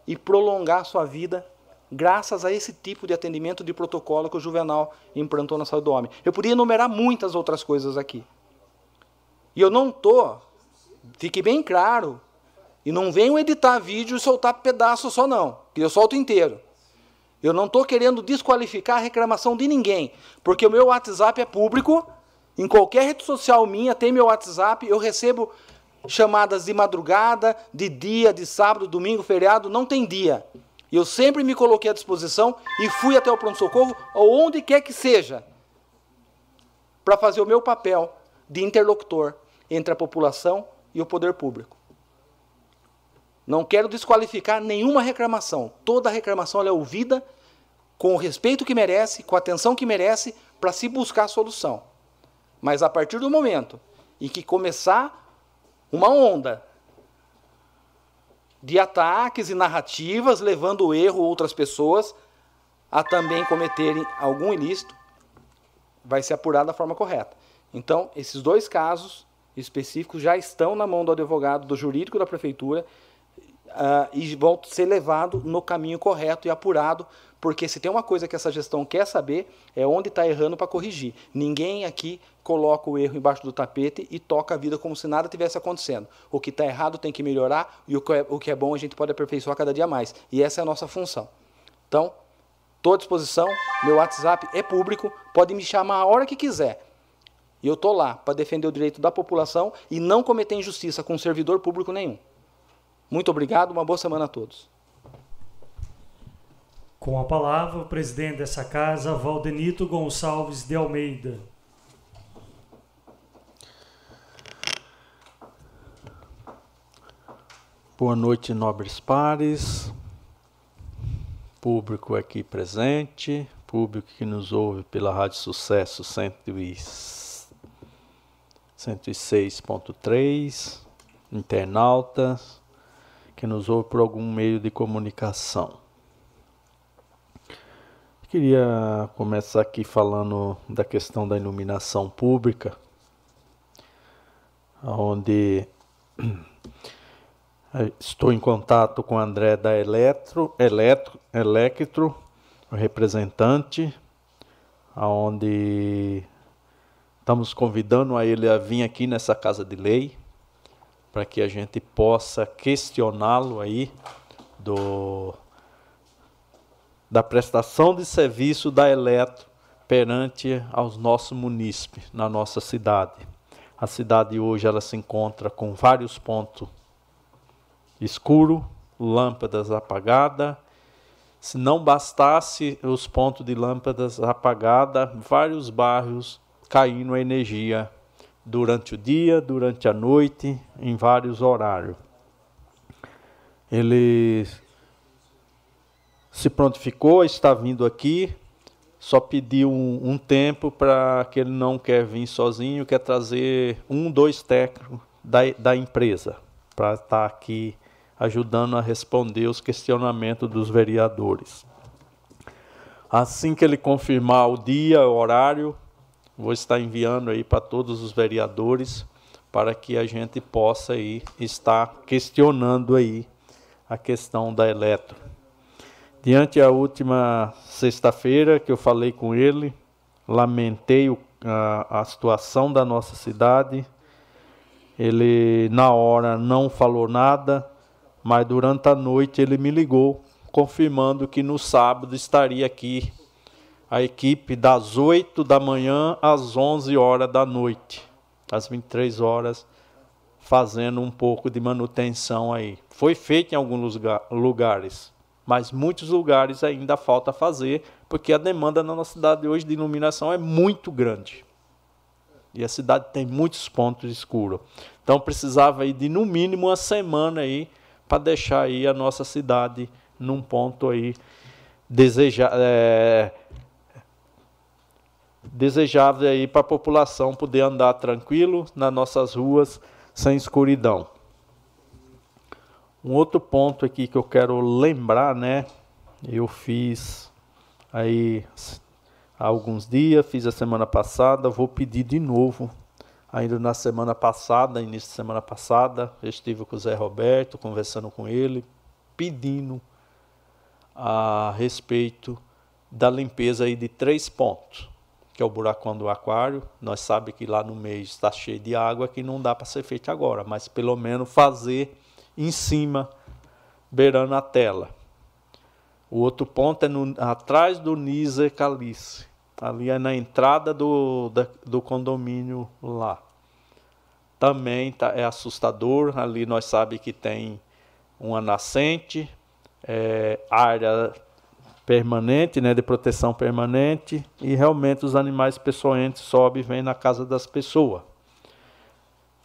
[SPEAKER 7] e prolongar sua vida graças a esse tipo de atendimento de protocolo que o Juvenal implantou na saúde do homem. Eu podia enumerar muitas outras coisas aqui. E eu não estou, fique bem claro, e não venho editar vídeo e soltar pedaço só não, que eu solto inteiro. Eu não estou querendo desqualificar a reclamação de ninguém, porque o meu WhatsApp é público em qualquer rede social minha, tem meu WhatsApp, eu recebo chamadas de madrugada, de dia, de sábado, domingo, feriado, não tem dia. Eu sempre me coloquei à disposição e fui até o pronto-socorro, ou onde quer que seja, para fazer o meu papel de interlocutor entre a população e o poder público. Não quero desqualificar nenhuma reclamação. Toda reclamação é ouvida com o respeito que merece, com a atenção que merece, para se buscar a solução. Mas a partir do momento em que começar uma onda de ataques e narrativas, levando o erro outras pessoas a também cometerem algum ilícito, vai ser apurado da forma correta. Então, esses dois casos específicos já estão na mão do advogado, do jurídico da prefeitura, uh, e vão ser levados no caminho correto e apurado, porque se tem uma coisa que essa gestão quer saber, é onde está errando para corrigir. Ninguém aqui coloca o erro embaixo do tapete e toca a vida como se nada tivesse acontecendo. O que está errado tem que melhorar e o que, é, o que é bom a gente pode aperfeiçoar cada dia mais. E essa é a nossa função. Então, estou à disposição, meu WhatsApp é público, pode me chamar a hora que quiser. E eu estou lá para defender o direito da população e não cometer injustiça com servidor público nenhum. Muito obrigado, uma boa semana a todos.
[SPEAKER 10] Com a palavra, o presidente dessa casa, Valdenito Gonçalves de Almeida.
[SPEAKER 13] Boa noite, nobres pares, público aqui presente, público que nos ouve pela Rádio Sucesso 106.3, internautas que nos ouve por algum meio de comunicação. Queria começar aqui falando da questão da iluminação pública, onde estou em contato com o André da Eletro, Eletro, Electro, representante, onde estamos convidando a ele a vir aqui nessa casa de lei, para que a gente possa questioná-lo aí do da prestação de serviço da Eletro perante aos nossos munícipes na nossa cidade. A cidade hoje ela se encontra com vários pontos escuro, lâmpadas apagadas. Se não bastasse os pontos de lâmpadas apagadas, vários bairros caindo a energia durante o dia, durante a noite, em vários horários. Eles se prontificou, está vindo aqui, só pediu um, um tempo para que ele não quer vir sozinho, quer trazer um, dois técnicos da, da empresa para estar tá aqui ajudando a responder os questionamentos dos vereadores. Assim que ele confirmar o dia, o horário, vou estar enviando aí para todos os vereadores para que a gente possa aí estar questionando aí a questão da eletro. Diante a última sexta-feira que eu falei com ele, lamentei o, a, a situação da nossa cidade. Ele, na hora, não falou nada, mas durante a noite ele me ligou, confirmando que no sábado estaria aqui a equipe das 8 da manhã às 11 horas da noite, às 23 horas, fazendo um pouco de manutenção aí. Foi feito em alguns lugares mas muitos lugares ainda falta fazer, porque a demanda na nossa cidade hoje de iluminação é muito grande. E a cidade tem muitos pontos escuros. Então precisava aí de no mínimo uma semana aí para deixar aí a nossa cidade num ponto aí deseja, é, desejável aí para a população poder andar tranquilo nas nossas ruas sem escuridão. Um outro ponto aqui que eu quero lembrar, né? Eu fiz aí há alguns dias, fiz a semana passada, vou pedir de novo. Ainda na semana passada, início de semana passada, eu estive com o Zé Roberto, conversando com ele, pedindo a respeito da limpeza aí de três pontos, que é o buracão do aquário. Nós sabemos que lá no meio está cheio de água, que não dá para ser feito agora, mas pelo menos fazer em cima, beirando a tela. O outro ponto é no, atrás do Nizer Calice. Ali é na entrada do, da, do condomínio lá. Também tá, é assustador. Ali nós sabemos que tem uma nascente, é, área permanente, né, de proteção permanente, e realmente os animais peçonhentos sobem e vêm na casa das pessoas.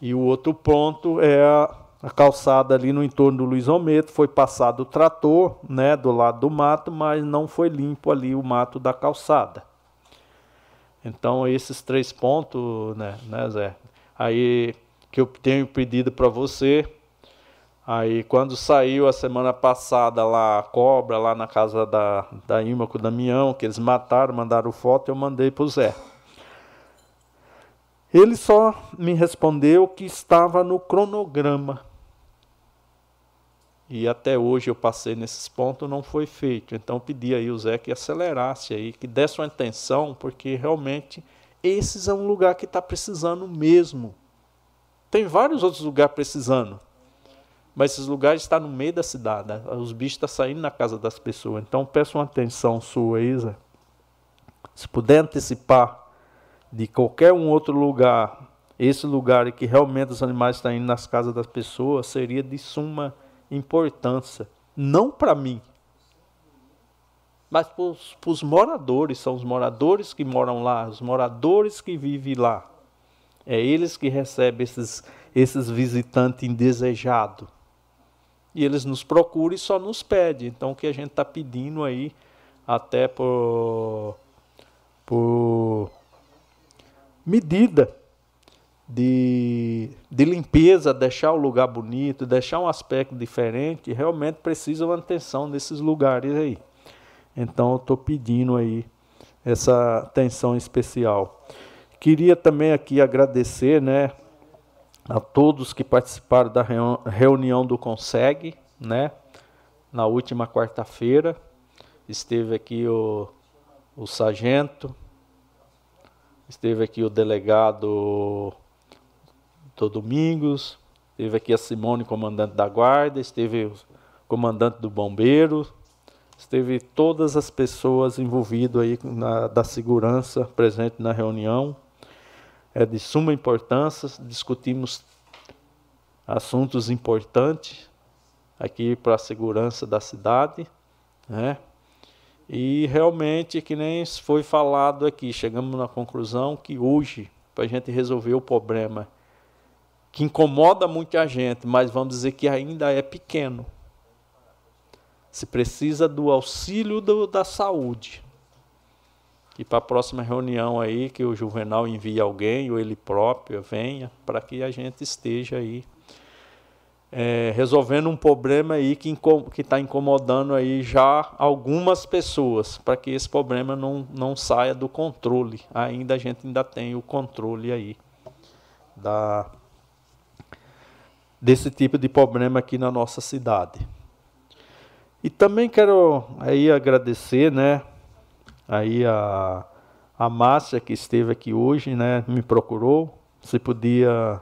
[SPEAKER 13] E o outro ponto é a, a calçada ali no entorno do Luiz Ometo, foi passado o trator, né, do lado do mato, mas não foi limpo ali o mato da calçada. Então esses três pontos, né, né Zé? Aí que eu tenho pedido para você, Aí quando saiu a semana passada lá a cobra, lá na casa da, da Irma Damião, que eles mataram, mandaram foto, eu mandei para o Zé. Ele só me respondeu que estava no cronograma. E até hoje eu passei nesses pontos, não foi feito. Então pedi aí o Zé que acelerasse aí, que desse uma atenção, porque realmente esses é um lugar que está precisando mesmo. Tem vários outros lugares precisando. Mas esses lugares estão no meio da cidade. Os bichos estão saindo na casa das pessoas. Então peço uma atenção sua Zé. Se puder antecipar de qualquer um outro lugar, esse lugar em que realmente os animais estão indo nas casas das pessoas, seria de suma importância. Não para mim, mas para os moradores. São os moradores que moram lá, os moradores que vivem lá. É eles que recebem esses, esses visitantes indesejados. E eles nos procuram e só nos pedem. Então o que a gente está pedindo aí, até por, por medida de, de limpeza, deixar o lugar bonito, deixar um aspecto diferente, realmente precisa uma atenção nesses lugares aí. Então eu estou pedindo aí essa atenção especial. Queria também aqui agradecer, né, a todos que participaram da reunião do Consegue, né? Na última quarta-feira esteve aqui o, o sargento, esteve aqui o delegado do Domingos, esteve aqui a Simone, comandante da guarda, esteve o comandante do bombeiro, esteve todas as pessoas envolvidas aí na, da segurança presente na reunião é de suma importância. Discutimos assuntos importantes aqui para a segurança da cidade, né? E realmente, que nem foi falado aqui, chegamos na conclusão que hoje, para a gente resolver o problema que incomoda muita gente, mas vamos dizer que ainda é pequeno, se precisa do auxílio do, da saúde. E para a próxima reunião aí que o Juvenal envie alguém ou ele próprio venha para que a gente esteja aí é, resolvendo um problema aí que está incomodando aí já algumas pessoas para que esse problema não, não saia do controle. Ainda a gente ainda tem o controle aí da desse tipo de problema aqui na nossa cidade. E também quero aí agradecer né Aí a, a Márcia, que esteve aqui hoje, né, me procurou, se podia,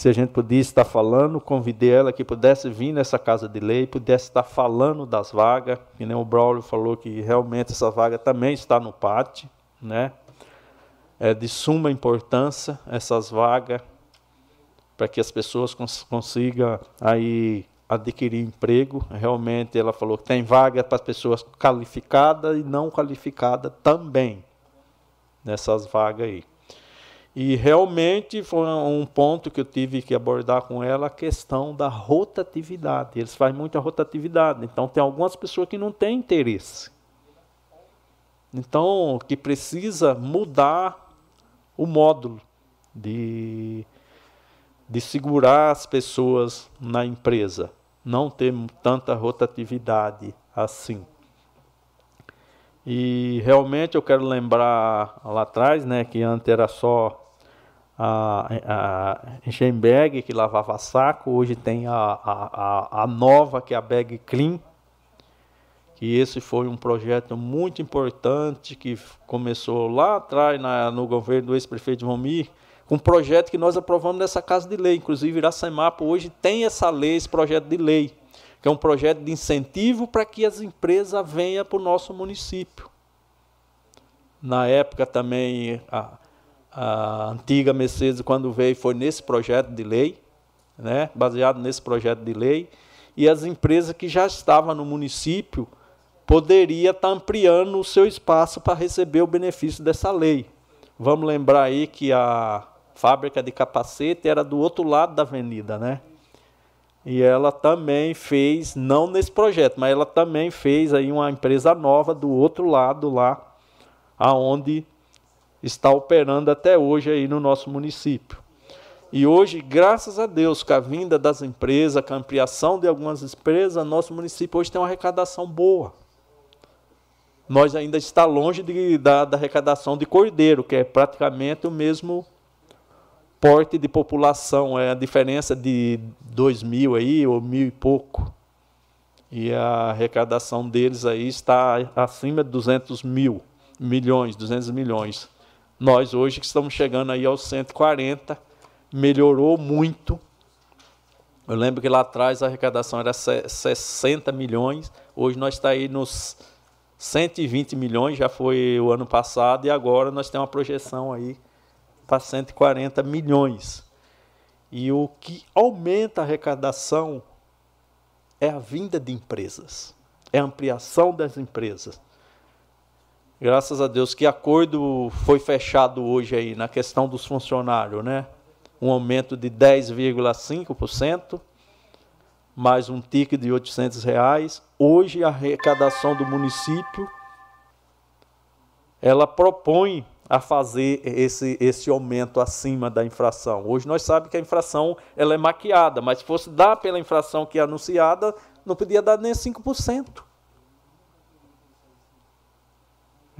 [SPEAKER 13] se a gente podia estar falando, convidei ela que pudesse vir nessa casa de lei, pudesse estar falando das vagas, que nem o Braulio falou que realmente essa vaga também está no pátio, né? É de suma importância essas vagas para que as pessoas cons consigam aí adquirir emprego. Realmente ela falou que tem vaga para pessoas qualificadas e não qualificadas também nessas vagas aí. E realmente foi um ponto que eu tive que abordar com ela a questão da rotatividade. Eles fazem muita rotatividade, então tem algumas pessoas que não têm interesse. Então, que precisa mudar o módulo de, de segurar as pessoas na empresa não ter tanta rotatividade assim. E realmente eu quero lembrar lá atrás, né, que antes era só a, a Schemberg que lavava saco, hoje tem a, a, a nova que é a Bag Clean, que esse foi um projeto muito importante que começou lá atrás na, no governo do ex-prefeito de Vomir, um projeto que nós aprovamos nessa casa de lei. Inclusive, Iracemapo hoje tem essa lei, esse projeto de lei, que é um projeto de incentivo para que as empresas venham para o nosso município. Na época também, a, a antiga Mercedes, quando veio, foi nesse projeto de lei, né, baseado nesse projeto de lei, e as empresas que já estavam no município poderia estar ampliando o seu espaço para receber o benefício dessa lei. Vamos lembrar aí que a fábrica de capacete era do outro lado da avenida, né? E ela também fez, não nesse projeto, mas ela também fez aí uma empresa nova do outro lado lá, aonde está operando até hoje aí no nosso município. E hoje, graças a Deus, com a vinda das empresas, com a ampliação de algumas empresas, nosso município hoje tem uma arrecadação boa. Nós ainda está longe de, da, da arrecadação de Cordeiro, que é praticamente o mesmo porte de população, é a diferença de dois mil aí, ou mil e pouco. E a arrecadação deles aí está acima de 200 mil, milhões, 200 milhões. Nós hoje que estamos chegando aí aos 140, melhorou muito. Eu lembro que lá atrás a arrecadação era 60 milhões, hoje nós está aí nos 120 milhões, já foi o ano passado, e agora nós temos uma projeção aí para 140 milhões. E o que aumenta a arrecadação é a vinda de empresas, é a ampliação das empresas. Graças a Deus que acordo foi fechado hoje aí na questão dos funcionários, né? Um aumento de 10,5%, mais um ticket de 800 reais. Hoje a arrecadação do município ela propõe a fazer esse, esse aumento acima da infração. Hoje nós sabemos que a infração ela é maquiada, mas se fosse dar pela infração que é anunciada, não podia dar nem 5%.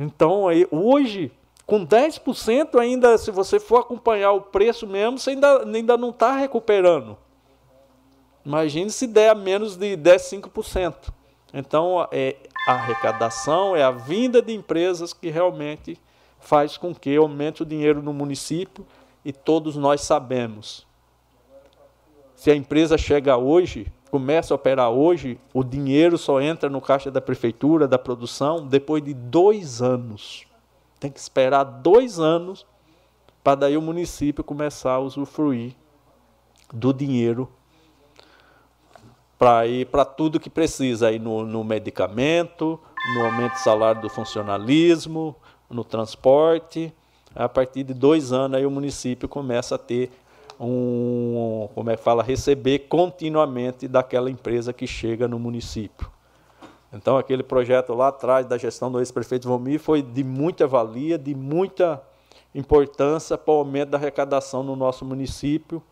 [SPEAKER 13] Então, aí, hoje, com 10% ainda, se você for acompanhar o preço mesmo, você ainda, ainda não está recuperando. Imagine se der menos de 10, 5%. Então, é, a arrecadação é a vinda de empresas que realmente faz com que aumente o dinheiro no município e todos nós sabemos. Se a empresa chega hoje, começa a operar hoje, o dinheiro só entra no caixa da prefeitura, da produção, depois de dois anos. Tem que esperar dois anos para daí o município começar a usufruir do dinheiro para ir para tudo que precisa aí no, no medicamento, no aumento do salário do funcionalismo, no transporte. A partir de dois anos aí o município começa a ter um, como é que fala, receber continuamente daquela empresa que chega no município. Então aquele projeto lá atrás da gestão do ex-prefeito Vomir foi de muita valia, de muita importância para o aumento da arrecadação no nosso município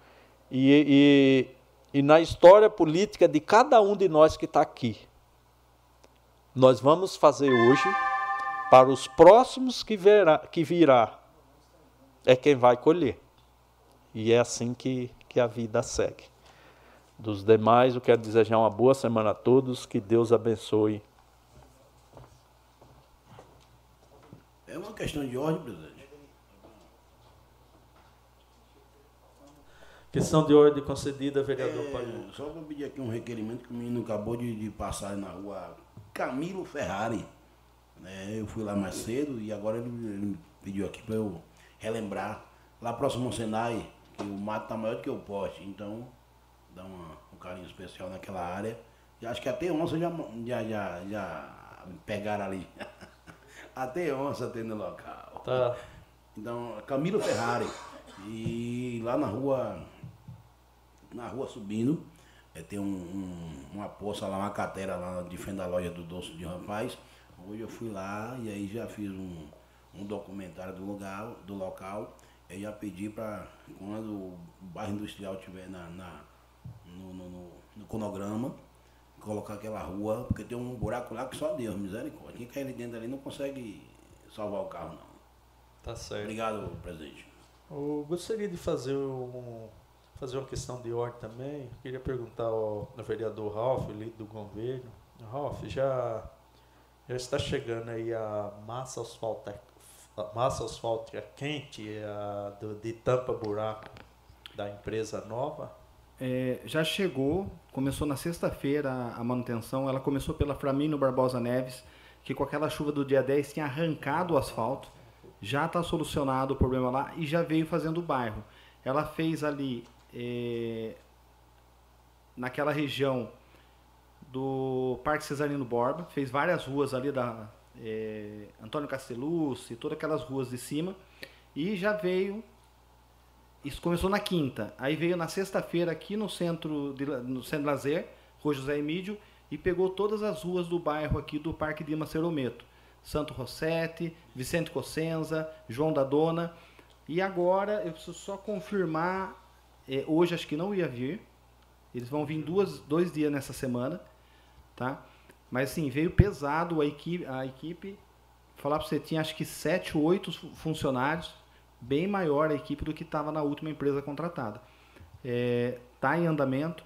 [SPEAKER 13] e, e, e na história política de cada um de nós que está aqui. Nós vamos fazer hoje para os próximos que, verá, que virá, é quem vai colher. E é assim que, que a vida segue. Dos demais, eu quero desejar uma boa semana a todos, que Deus abençoe.
[SPEAKER 8] É uma questão de ordem, presidente.
[SPEAKER 14] Questão de ordem concedida, vereador
[SPEAKER 8] é. Só vou pedir aqui um requerimento que o menino acabou de, de passar na rua Camilo Ferrari. Né? Eu fui lá mais cedo e agora ele, ele pediu aqui para eu relembrar. Lá próximo ao Senai, que o mato tá maior do que o poste, então dá uma, um carinho especial naquela área. E acho que até onça já, já, já, já pegaram ali. até onça tem no local.
[SPEAKER 14] Tá.
[SPEAKER 8] Então, Camilo Ferrari. E lá na rua, na rua subindo, é, tem um, um, uma poça lá, uma catera lá de frente da loja do Doce de Rapaz. Hoje eu fui lá e aí já fiz um, um documentário do lugar, do local. Eu já pedi para quando o bairro industrial estiver na, na no, no, no, no, cronograma, colocar aquela rua, porque tem um buraco lá que só Deus, misericórdia. Quem cai ali dentro ali não consegue salvar o carro, não.
[SPEAKER 14] Tá certo.
[SPEAKER 8] Obrigado, presidente.
[SPEAKER 14] Eu gostaria de fazer um, fazer uma questão de ordem também. Eu queria perguntar ao, ao vereador Ralf, líder do governo. Ralf, já já está chegando aí a massa asfáltica, massa asfáltica quente a, do, de tampa buraco da empresa nova?
[SPEAKER 7] É, já chegou, começou na sexta-feira a manutenção, ela começou pela Framino Barbosa Neves, que com aquela chuva do dia 10 tinha arrancado o asfalto, já está solucionado o problema lá e já veio fazendo o bairro. Ela fez ali, é, naquela região do Parque Cesarino Borba, fez várias ruas ali da é, Antônio Castellucci, todas aquelas ruas de cima, e já veio. Isso começou na quinta, aí veio na sexta-feira aqui no centro de, no centro lazer, Rua José Emílio, e pegou todas as ruas do bairro aqui do Parque de Macerometo. Santo Rossetti, Vicente Cossenza, João da Dona. E agora eu preciso só confirmar é, hoje acho que não ia vir. Eles vão vir duas, dois dias nessa semana, tá? Mas assim, veio pesado a equipe, a equipe. Falar para você, tinha acho que sete, oito funcionários, bem maior a equipe do que estava na última empresa contratada. Está é, tá em andamento.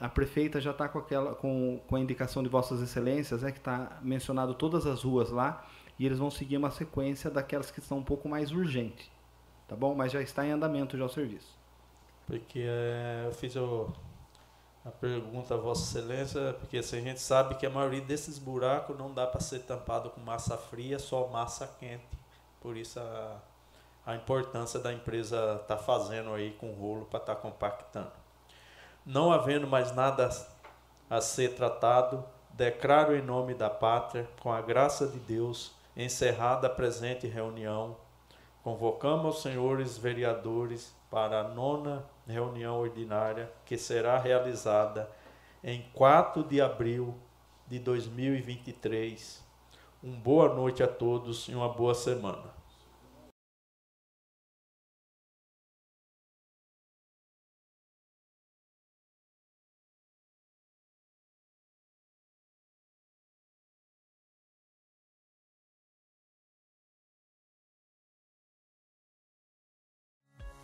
[SPEAKER 7] A prefeita já está com, aquela, com, com a indicação de Vossas Excelências, né, que está mencionado todas as ruas lá, e eles vão seguir uma sequência daquelas que são um pouco mais urgentes. Tá bom? Mas já está em andamento já o serviço.
[SPEAKER 13] Porque é, eu fiz o, a pergunta a Vossa Excelência, porque assim, a gente sabe que a maioria desses buracos não dá para ser tampado com massa fria, só massa quente. Por isso a, a importância da empresa estar tá fazendo aí com rolo para estar tá compactando. Não havendo mais nada a ser tratado, declaro em nome da pátria, com a graça de Deus, encerrada a presente reunião, convocamos os senhores vereadores para a nona reunião ordinária que será realizada em 4 de abril de 2023. Uma boa noite a todos e uma boa semana.